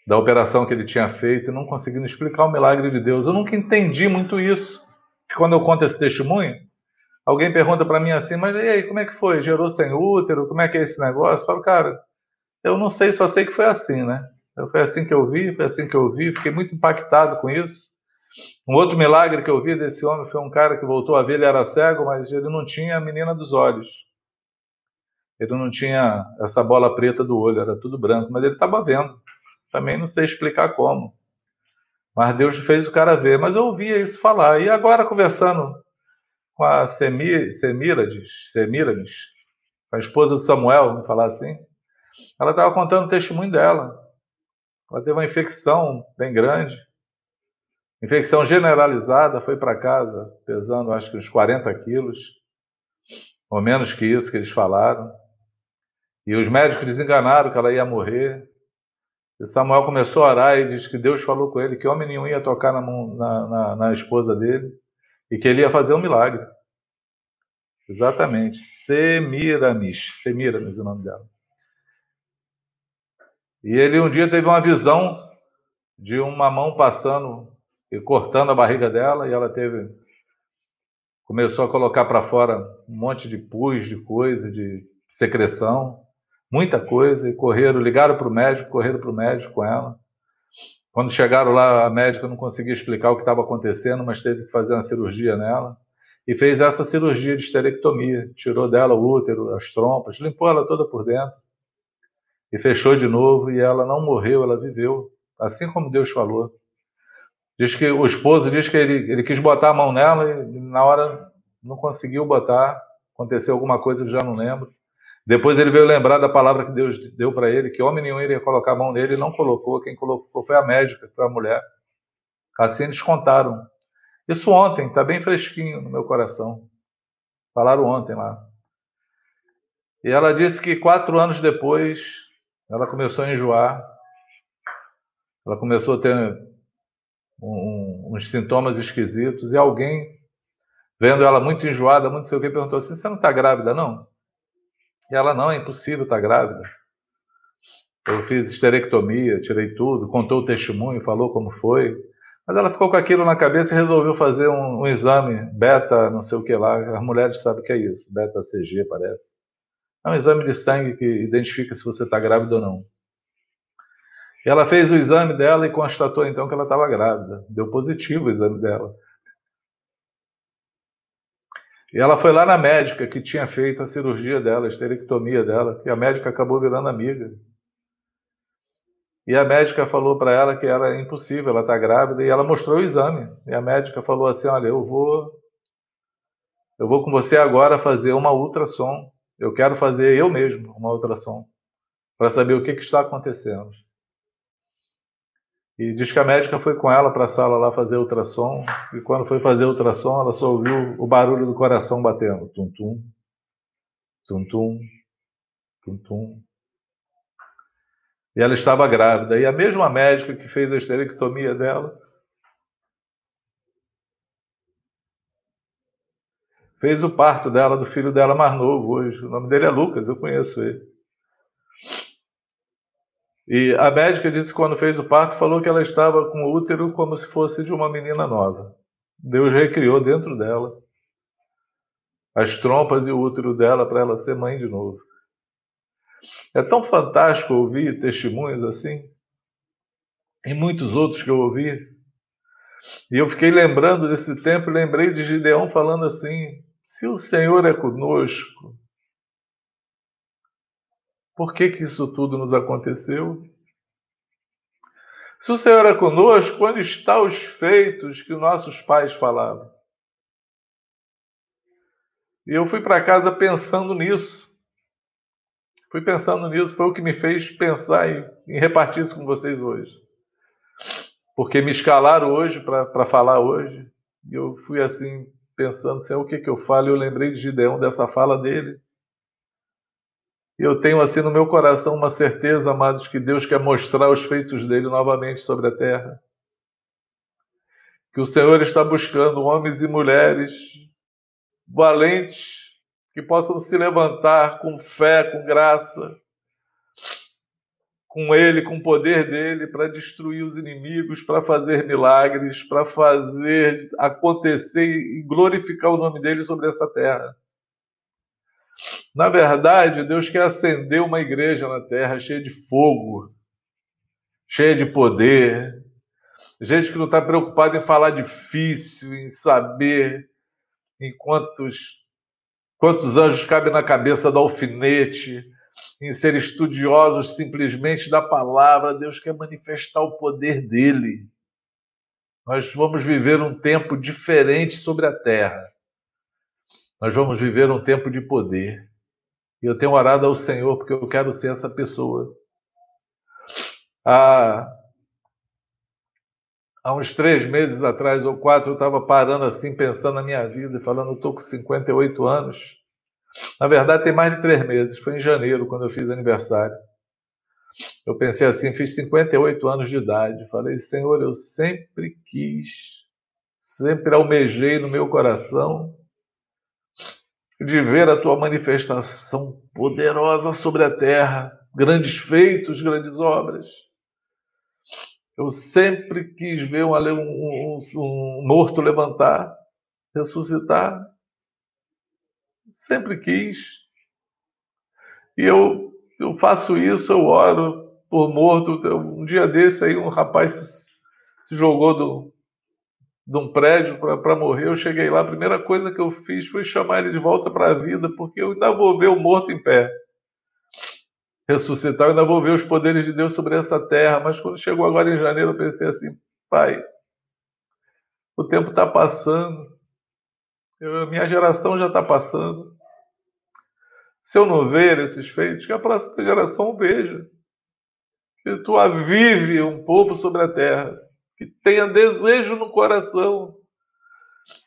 da operação que ele tinha feito e não conseguindo explicar o milagre de Deus. Eu nunca entendi muito isso. Que quando eu conto esse testemunho, alguém pergunta para mim assim, mas e aí, como é que foi? Gerou sem útero? Como é que é esse negócio? Eu falo, cara, eu não sei, só sei que foi assim, né? Foi assim que eu vi, foi assim que eu vi, fiquei muito impactado com isso. Um outro milagre que eu vi desse homem foi um cara que voltou a ver, ele era cego, mas ele não tinha a menina dos olhos. Ele não tinha essa bola preta do olho, era tudo branco, mas ele estava vendo. Também não sei explicar como. Mas Deus fez o cara ver. Mas eu ouvia isso falar. E agora, conversando com a Semir, Semírades, Semírades, a esposa de Samuel, vamos falar assim, ela estava contando o testemunho dela. Ela teve uma infecção bem grande Infecção generalizada, foi para casa pesando acho que uns 40 quilos, ou menos que isso que eles falaram. E os médicos desenganaram que ela ia morrer. E Samuel começou a orar e diz que Deus falou com ele que homem nenhum ia tocar na, na, na, na esposa dele e que ele ia fazer um milagre. Exatamente. Semiramis. Semiramis é o nome dela. E ele um dia teve uma visão de uma mão passando e cortando a barriga dela, e ela teve. Começou a colocar para fora um monte de pus, de coisa, de secreção, muita coisa, e correram, ligaram para o médico, correram para o médico com ela. Quando chegaram lá, a médica não conseguia explicar o que estava acontecendo, mas teve que fazer uma cirurgia nela. e fez essa cirurgia de esterectomia. Tirou dela o útero, as trompas, limpou ela toda por dentro e fechou de novo. E ela não morreu, ela viveu, assim como Deus falou. Diz que o esposo diz que ele, ele quis botar a mão nela e na hora não conseguiu botar. Aconteceu alguma coisa que já não lembro. Depois ele veio lembrar da palavra que Deus deu para ele, que homem nenhum iria colocar a mão nele, e não colocou. Quem colocou foi a médica, foi a mulher. Assim eles contaram. Isso ontem, está bem fresquinho no meu coração. Falaram ontem lá. E ela disse que quatro anos depois, ela começou a enjoar. Ela começou a ter um, uns sintomas esquisitos. E alguém, vendo ela muito enjoada, muito sei o que, perguntou assim: Você não está grávida, não? E ela: Não, é impossível estar tá grávida. Eu fiz esterectomia, tirei tudo, contou o testemunho, falou como foi. Mas ela ficou com aquilo na cabeça e resolveu fazer um, um exame beta, não sei o que lá. As mulheres sabem o que é isso, beta CG parece. É um exame de sangue que identifica se você está grávida ou não. Ela fez o exame dela e constatou então que ela estava grávida. Deu positivo o exame dela. E ela foi lá na médica que tinha feito a cirurgia dela, a esterectomia dela, e a médica acabou virando amiga. E a médica falou para ela que era impossível, ela está grávida, e ela mostrou o exame. E a médica falou assim: Olha, eu vou, eu vou com você agora fazer uma ultrassom. Eu quero fazer eu mesmo uma ultrassom para saber o que, que está acontecendo. E diz que a médica foi com ela para a sala lá fazer ultrassom. E quando foi fazer ultrassom, ela só ouviu o barulho do coração batendo. Tum-tum, tum-tum, tum-tum. E ela estava grávida. E a mesma médica que fez a esterectomia dela fez o parto dela, do filho dela mais novo hoje. O nome dele é Lucas, eu conheço ele. E a médica disse que quando fez o parto, falou que ela estava com o útero como se fosse de uma menina nova. Deus recriou dentro dela as trompas e o útero dela para ela ser mãe de novo. É tão fantástico ouvir testemunhos assim, e muitos outros que eu ouvi. E eu fiquei lembrando desse tempo lembrei de Gideão falando assim: se o Senhor é conosco, por que, que isso tudo nos aconteceu? Se o Senhor é conosco, onde estão os feitos que nossos pais falavam? E eu fui para casa pensando nisso. Fui pensando nisso, foi o que me fez pensar em, em repartir isso com vocês hoje. Porque me escalaram hoje para falar hoje, e eu fui assim, pensando, Senhor, o que, que eu falo? Eu lembrei de Gideão, dessa fala dele. E eu tenho assim no meu coração uma certeza, amados, que Deus quer mostrar os feitos dele novamente sobre a terra. Que o Senhor está buscando homens e mulheres valentes que possam se levantar com fé, com graça, com Ele, com o poder dele, para destruir os inimigos, para fazer milagres, para fazer acontecer e glorificar o nome dele sobre essa terra. Na verdade, Deus quer acender uma igreja na terra cheia de fogo, cheia de poder, gente que não está preocupada em falar difícil, em saber em quantos, quantos anjos cabem na cabeça do alfinete, em ser estudiosos simplesmente da palavra. Deus quer manifestar o poder dele. Nós vamos viver um tempo diferente sobre a terra. Nós vamos viver um tempo de poder. E eu tenho orado ao Senhor porque eu quero ser essa pessoa. Há, há uns três meses atrás ou quatro, eu estava parando assim, pensando na minha vida, falando: eu estou com 58 anos. Na verdade, tem mais de três meses. Foi em janeiro, quando eu fiz aniversário. Eu pensei assim: fiz 58 anos de idade. Falei: Senhor, eu sempre quis, sempre almejei no meu coração de ver a tua manifestação poderosa sobre a terra, grandes feitos, grandes obras. Eu sempre quis ver um, um, um morto levantar, ressuscitar. Sempre quis. E eu, eu faço isso, eu oro por morto. Um dia desse aí um rapaz se, jogou do, de um prédio para morrer. Eu cheguei lá, a primeira coisa que eu fiz foi chamar ele de volta para a vida, porque eu ainda vou ver o morto em pé. Ressuscitar, eu ainda vou ver os poderes de Deus sobre essa terra. Mas quando chegou agora em janeiro, eu pensei assim: pai, o tempo está passando, eu, minha geração já está passando. Se eu não ver esses feitos, que a próxima geração veja. Que tu avive um povo sobre a terra. Que tenha desejo no coração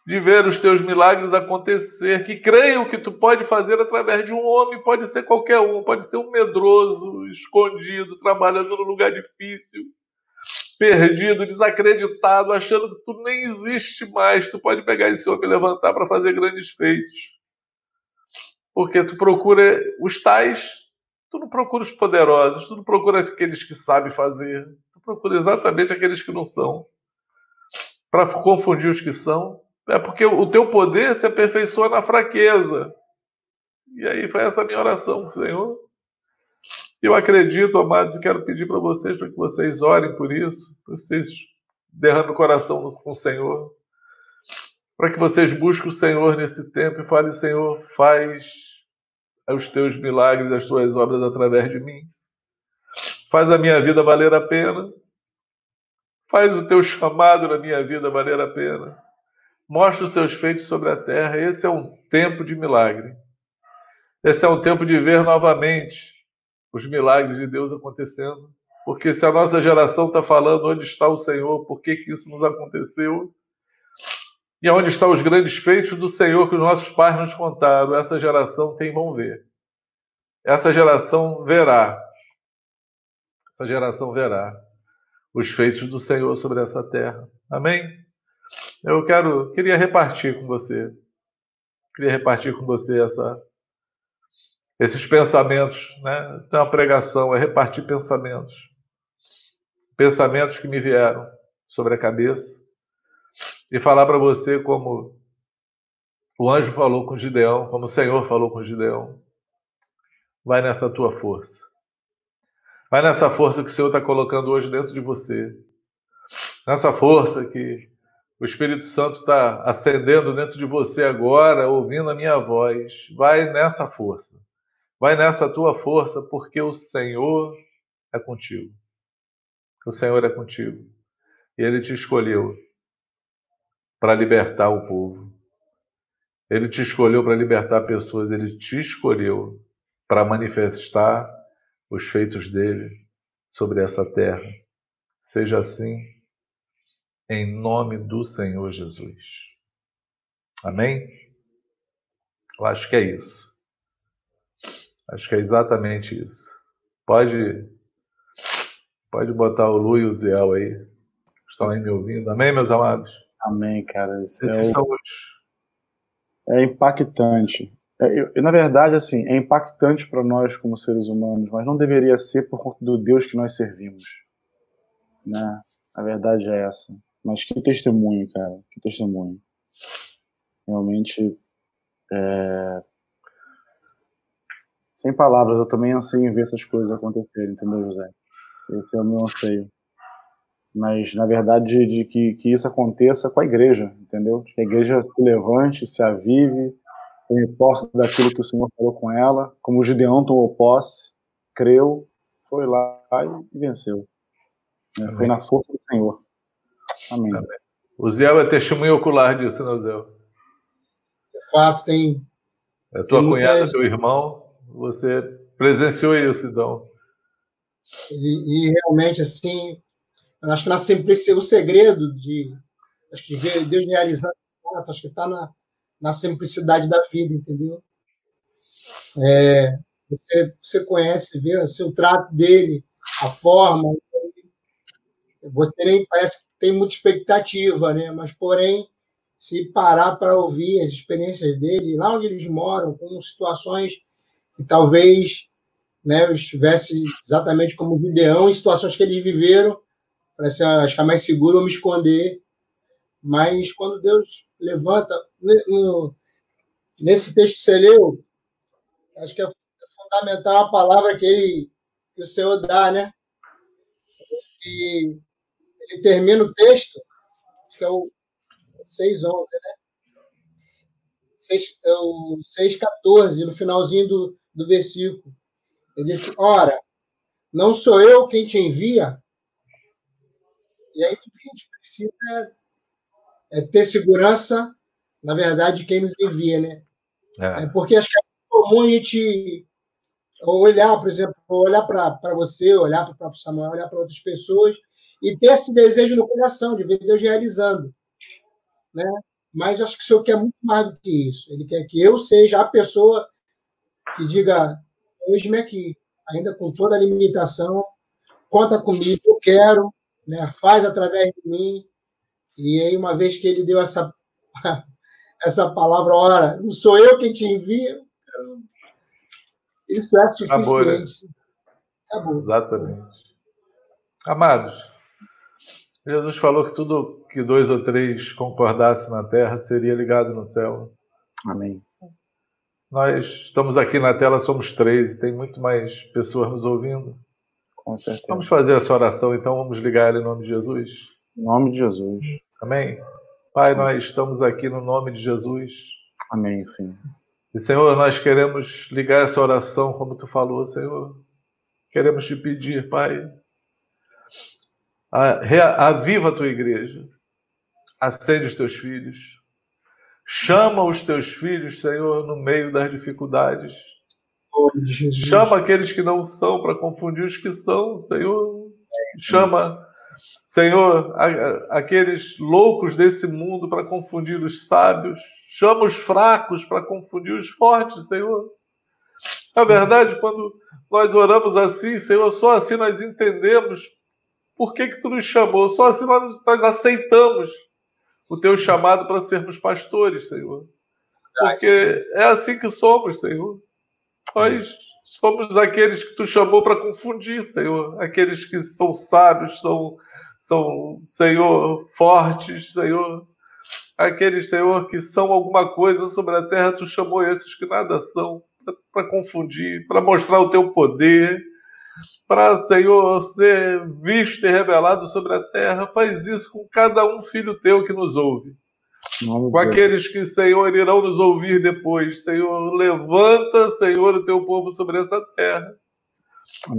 de ver os teus milagres acontecer, que creiam que tu pode fazer através de um homem, pode ser qualquer um, pode ser um medroso, escondido, trabalhando no lugar difícil, perdido, desacreditado, achando que tu nem existe mais. Tu pode pegar esse homem e levantar para fazer grandes feitos. Porque tu procura os tais, tu não procura os poderosos, tu não procura aqueles que sabem fazer, procura exatamente aqueles que não são. Para confundir os que são. É porque o teu poder se aperfeiçoa na fraqueza. E aí foi essa minha oração, Senhor. Eu acredito, amados, e quero pedir para vocês, para que vocês orem por isso, para vocês derramem o coração com o Senhor, para que vocês busquem o Senhor nesse tempo e falem, Senhor, faz os teus milagres, as tuas obras através de mim faz a minha vida valer a pena, faz o teu chamado na minha vida valer a pena, mostra os teus feitos sobre a terra. Esse é um tempo de milagre. Esse é um tempo de ver novamente os milagres de Deus acontecendo. Porque se a nossa geração está falando onde está o Senhor, por que, que isso nos aconteceu, e onde estão os grandes feitos do Senhor que os nossos pais nos contaram, essa geração tem vão ver. Essa geração verá essa geração verá os feitos do Senhor sobre essa terra. Amém? Eu quero, queria repartir com você, queria repartir com você essa, esses pensamentos, né? Então a pregação é repartir pensamentos, pensamentos que me vieram sobre a cabeça e falar para você como o anjo falou com Gideão, como o Senhor falou com Gideão. Vai nessa tua força. Vai nessa força que o Senhor está colocando hoje dentro de você. Nessa força que o Espírito Santo está acendendo dentro de você agora, ouvindo a minha voz. Vai nessa força. Vai nessa tua força, porque o Senhor é contigo. O Senhor é contigo. E Ele te escolheu para libertar o povo. Ele te escolheu para libertar pessoas. Ele te escolheu para manifestar os feitos dele sobre essa terra. Seja assim, em nome do Senhor Jesus. Amém? Eu acho que é isso. Acho que é exatamente isso. Pode, pode botar o Lu e o Ziel aí. Estão aí me ouvindo. Amém, meus amados? Amém, cara. Isso é, o... é impactante. É, eu, na verdade, assim, é impactante para nós como seres humanos, mas não deveria ser por conta do Deus que nós servimos. Né? A verdade é essa. Mas que testemunho, cara, que testemunho. Realmente, é... sem palavras, eu também anseio em ver essas coisas acontecerem, entendeu, José? Esse é o meu anseio. Mas, na verdade, de, de que, que isso aconteça com a igreja, entendeu? Que a igreja se levante, se avive, tome posse daquilo que o Senhor falou com ela, como o Gideão tomou posse, creu, foi lá e venceu. Amém. Foi na força do Senhor. Amém. Amém. O Zé é testemunho ocular disso, né, Zé? De fato, tem. É tua tem cunhada, muitas... teu irmão, você presenciou isso, então. E, e, realmente, assim, acho que na simplicidade, o segredo de acho que Deus realizar, acho que está na, na simplicidade da vida, entendeu? É, você, você conhece, vê assim, o trato dele, a forma. Você nem parece que tem muita expectativa, né? Mas, porém, se parar para ouvir as experiências dele, lá onde eles moram, com situações que talvez né, eu estivesse exatamente como Gideão, em situações que eles viveram, parece acho que é mais seguro eu me esconder. Mas quando Deus levanta. No, nesse texto que você leu, acho que é fundamental a palavra que, ele, que o Senhor dá, né? E ele termina o texto, acho que é o 6, 11, né? 6, o 6, 14, no finalzinho do, do versículo. Ele disse: Ora, não sou eu quem te envia. E aí tudo que a gente precisa é, é ter segurança, na verdade, de quem nos envia, né? É. é porque acho que é comum a gente olhar, por exemplo, olhar para você, olhar para o próprio Samuel, olhar para outras pessoas e ter esse desejo no coração de ver Deus realizando. Né? Mas acho que o Senhor quer muito mais do que isso. Ele quer que eu seja a pessoa que diga: Eis-me aqui, ainda com toda a limitação, conta comigo, eu quero, né? faz através de mim. E aí, uma vez que ele deu essa, essa palavra, ora, não sou eu quem te envia, isso é suficiente. Acabou, né? Acabou. Exatamente. Amados, Jesus falou que tudo que dois ou três concordassem na terra seria ligado no céu. Amém. Nós estamos aqui na tela, somos três e tem muito mais pessoas nos ouvindo. Com certeza. Vamos fazer essa oração, então vamos ligar ela em nome de Jesus. Em nome de Jesus. Amém. Pai, nós estamos aqui no nome de Jesus. Amém, Senhor. E, Senhor, nós queremos ligar essa oração, como tu falou, Senhor. Queremos te pedir, Pai, aviva a tua igreja, acende os teus filhos, chama os teus filhos, Senhor, no meio das dificuldades. Chama aqueles que não são para confundir os que são, Senhor. Chama, Senhor, aqueles loucos desse mundo para confundir os sábios. Chama os fracos para confundir os fortes, Senhor. Na verdade, quando nós oramos assim, Senhor, só assim nós entendemos por que, que tu nos chamou. Só assim nós, nós aceitamos o teu chamado para sermos pastores, Senhor. Porque é assim que somos, Senhor. Nós somos aqueles que tu chamou para confundir, Senhor. Aqueles que são sábios, são, são, Senhor, fortes, Senhor aqueles, Senhor, que são alguma coisa sobre a terra, tu chamou esses que nada são, para confundir, para mostrar o teu poder, para, Senhor, ser visto e revelado sobre a terra. Faz isso com cada um filho teu que nos ouve. com aqueles que, Senhor, irão nos ouvir depois. Senhor, levanta, Senhor, o teu povo sobre essa terra.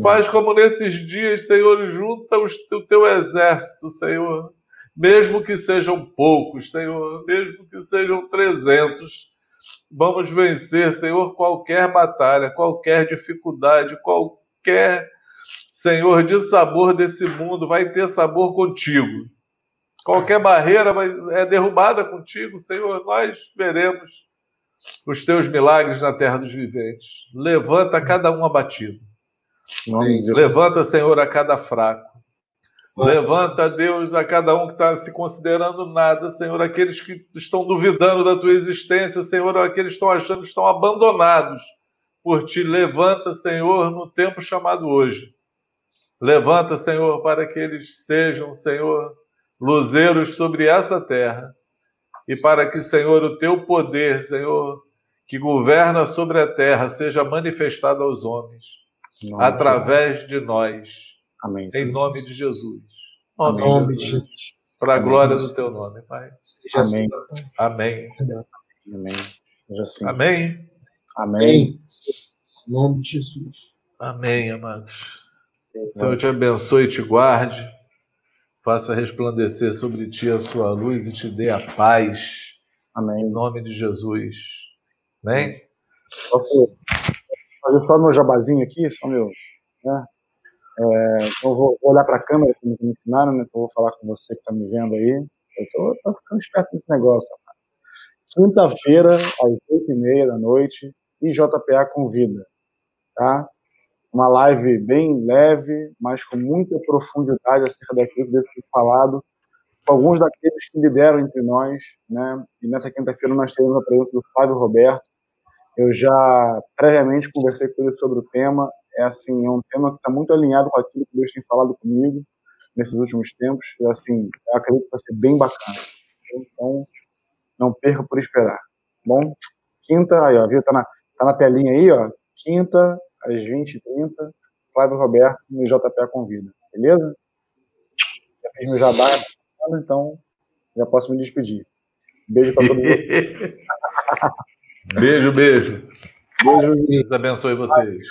Faz como nesses dias, Senhor, junta o teu exército, Senhor mesmo que sejam poucos, Senhor, mesmo que sejam 300, vamos vencer, Senhor, qualquer batalha, qualquer dificuldade, qualquer, Senhor, de sabor desse mundo vai ter sabor contigo. Qualquer barreira é derrubada contigo, Senhor, nós veremos os teus milagres na terra dos viventes. Levanta cada um abatido. Levanta, Senhor, a cada fraco. Levanta, Deus, a cada um que está se considerando nada, Senhor, aqueles que estão duvidando da tua existência, Senhor, aqueles que estão achando que estão abandonados por ti. Levanta, Senhor, no tempo chamado hoje. Levanta, Senhor, para que eles sejam, Senhor, luzeiros sobre essa terra. E para que, Senhor, o teu poder, Senhor, que governa sobre a terra, seja manifestado aos homens, através de nós Amém. Em nome de Jesus. Em nome de Jesus. Para a glória do teu nome, Pai. Amém. Amém. Amém. Assim. Amém. Amém. Em nome de Jesus. Amém, amados. O Senhor te abençoe e te guarde. Faça resplandecer sobre ti a sua luz e te dê a paz. Amém. Em nome de Jesus. Amém? Posso fazer só meu jabazinho aqui, só meu. Né? É, então vou, vou olhar para a câmera, como me ensinaram, né? Então vou falar com você que está me vendo aí. Eu estou ficando esperto nesse negócio. Quinta-feira, às oito e meia da noite, IJPA convida, tá? Uma live bem leve, mas com muita profundidade acerca daquilo que Deus tem falado, com alguns daqueles que lideram entre nós, né? E nessa quinta-feira nós teremos a presença do Flávio Roberto. Eu já previamente conversei com ele sobre o tema é assim, é um tema que está muito alinhado com aquilo que Deus tem falado comigo nesses últimos tempos. E, assim, eu acredito que vai ser bem bacana. Então, não perca por esperar. Bom, quinta, aí, ó, viu? Tá na, tá na telinha aí, ó. Quinta, às 20h30, Flávio Roberto no JP Convida. Beleza? Já fiz meu jabá, então já posso me despedir. Beijo para todo mundo. beijo, beijo. Beijo. Deus abençoe vocês.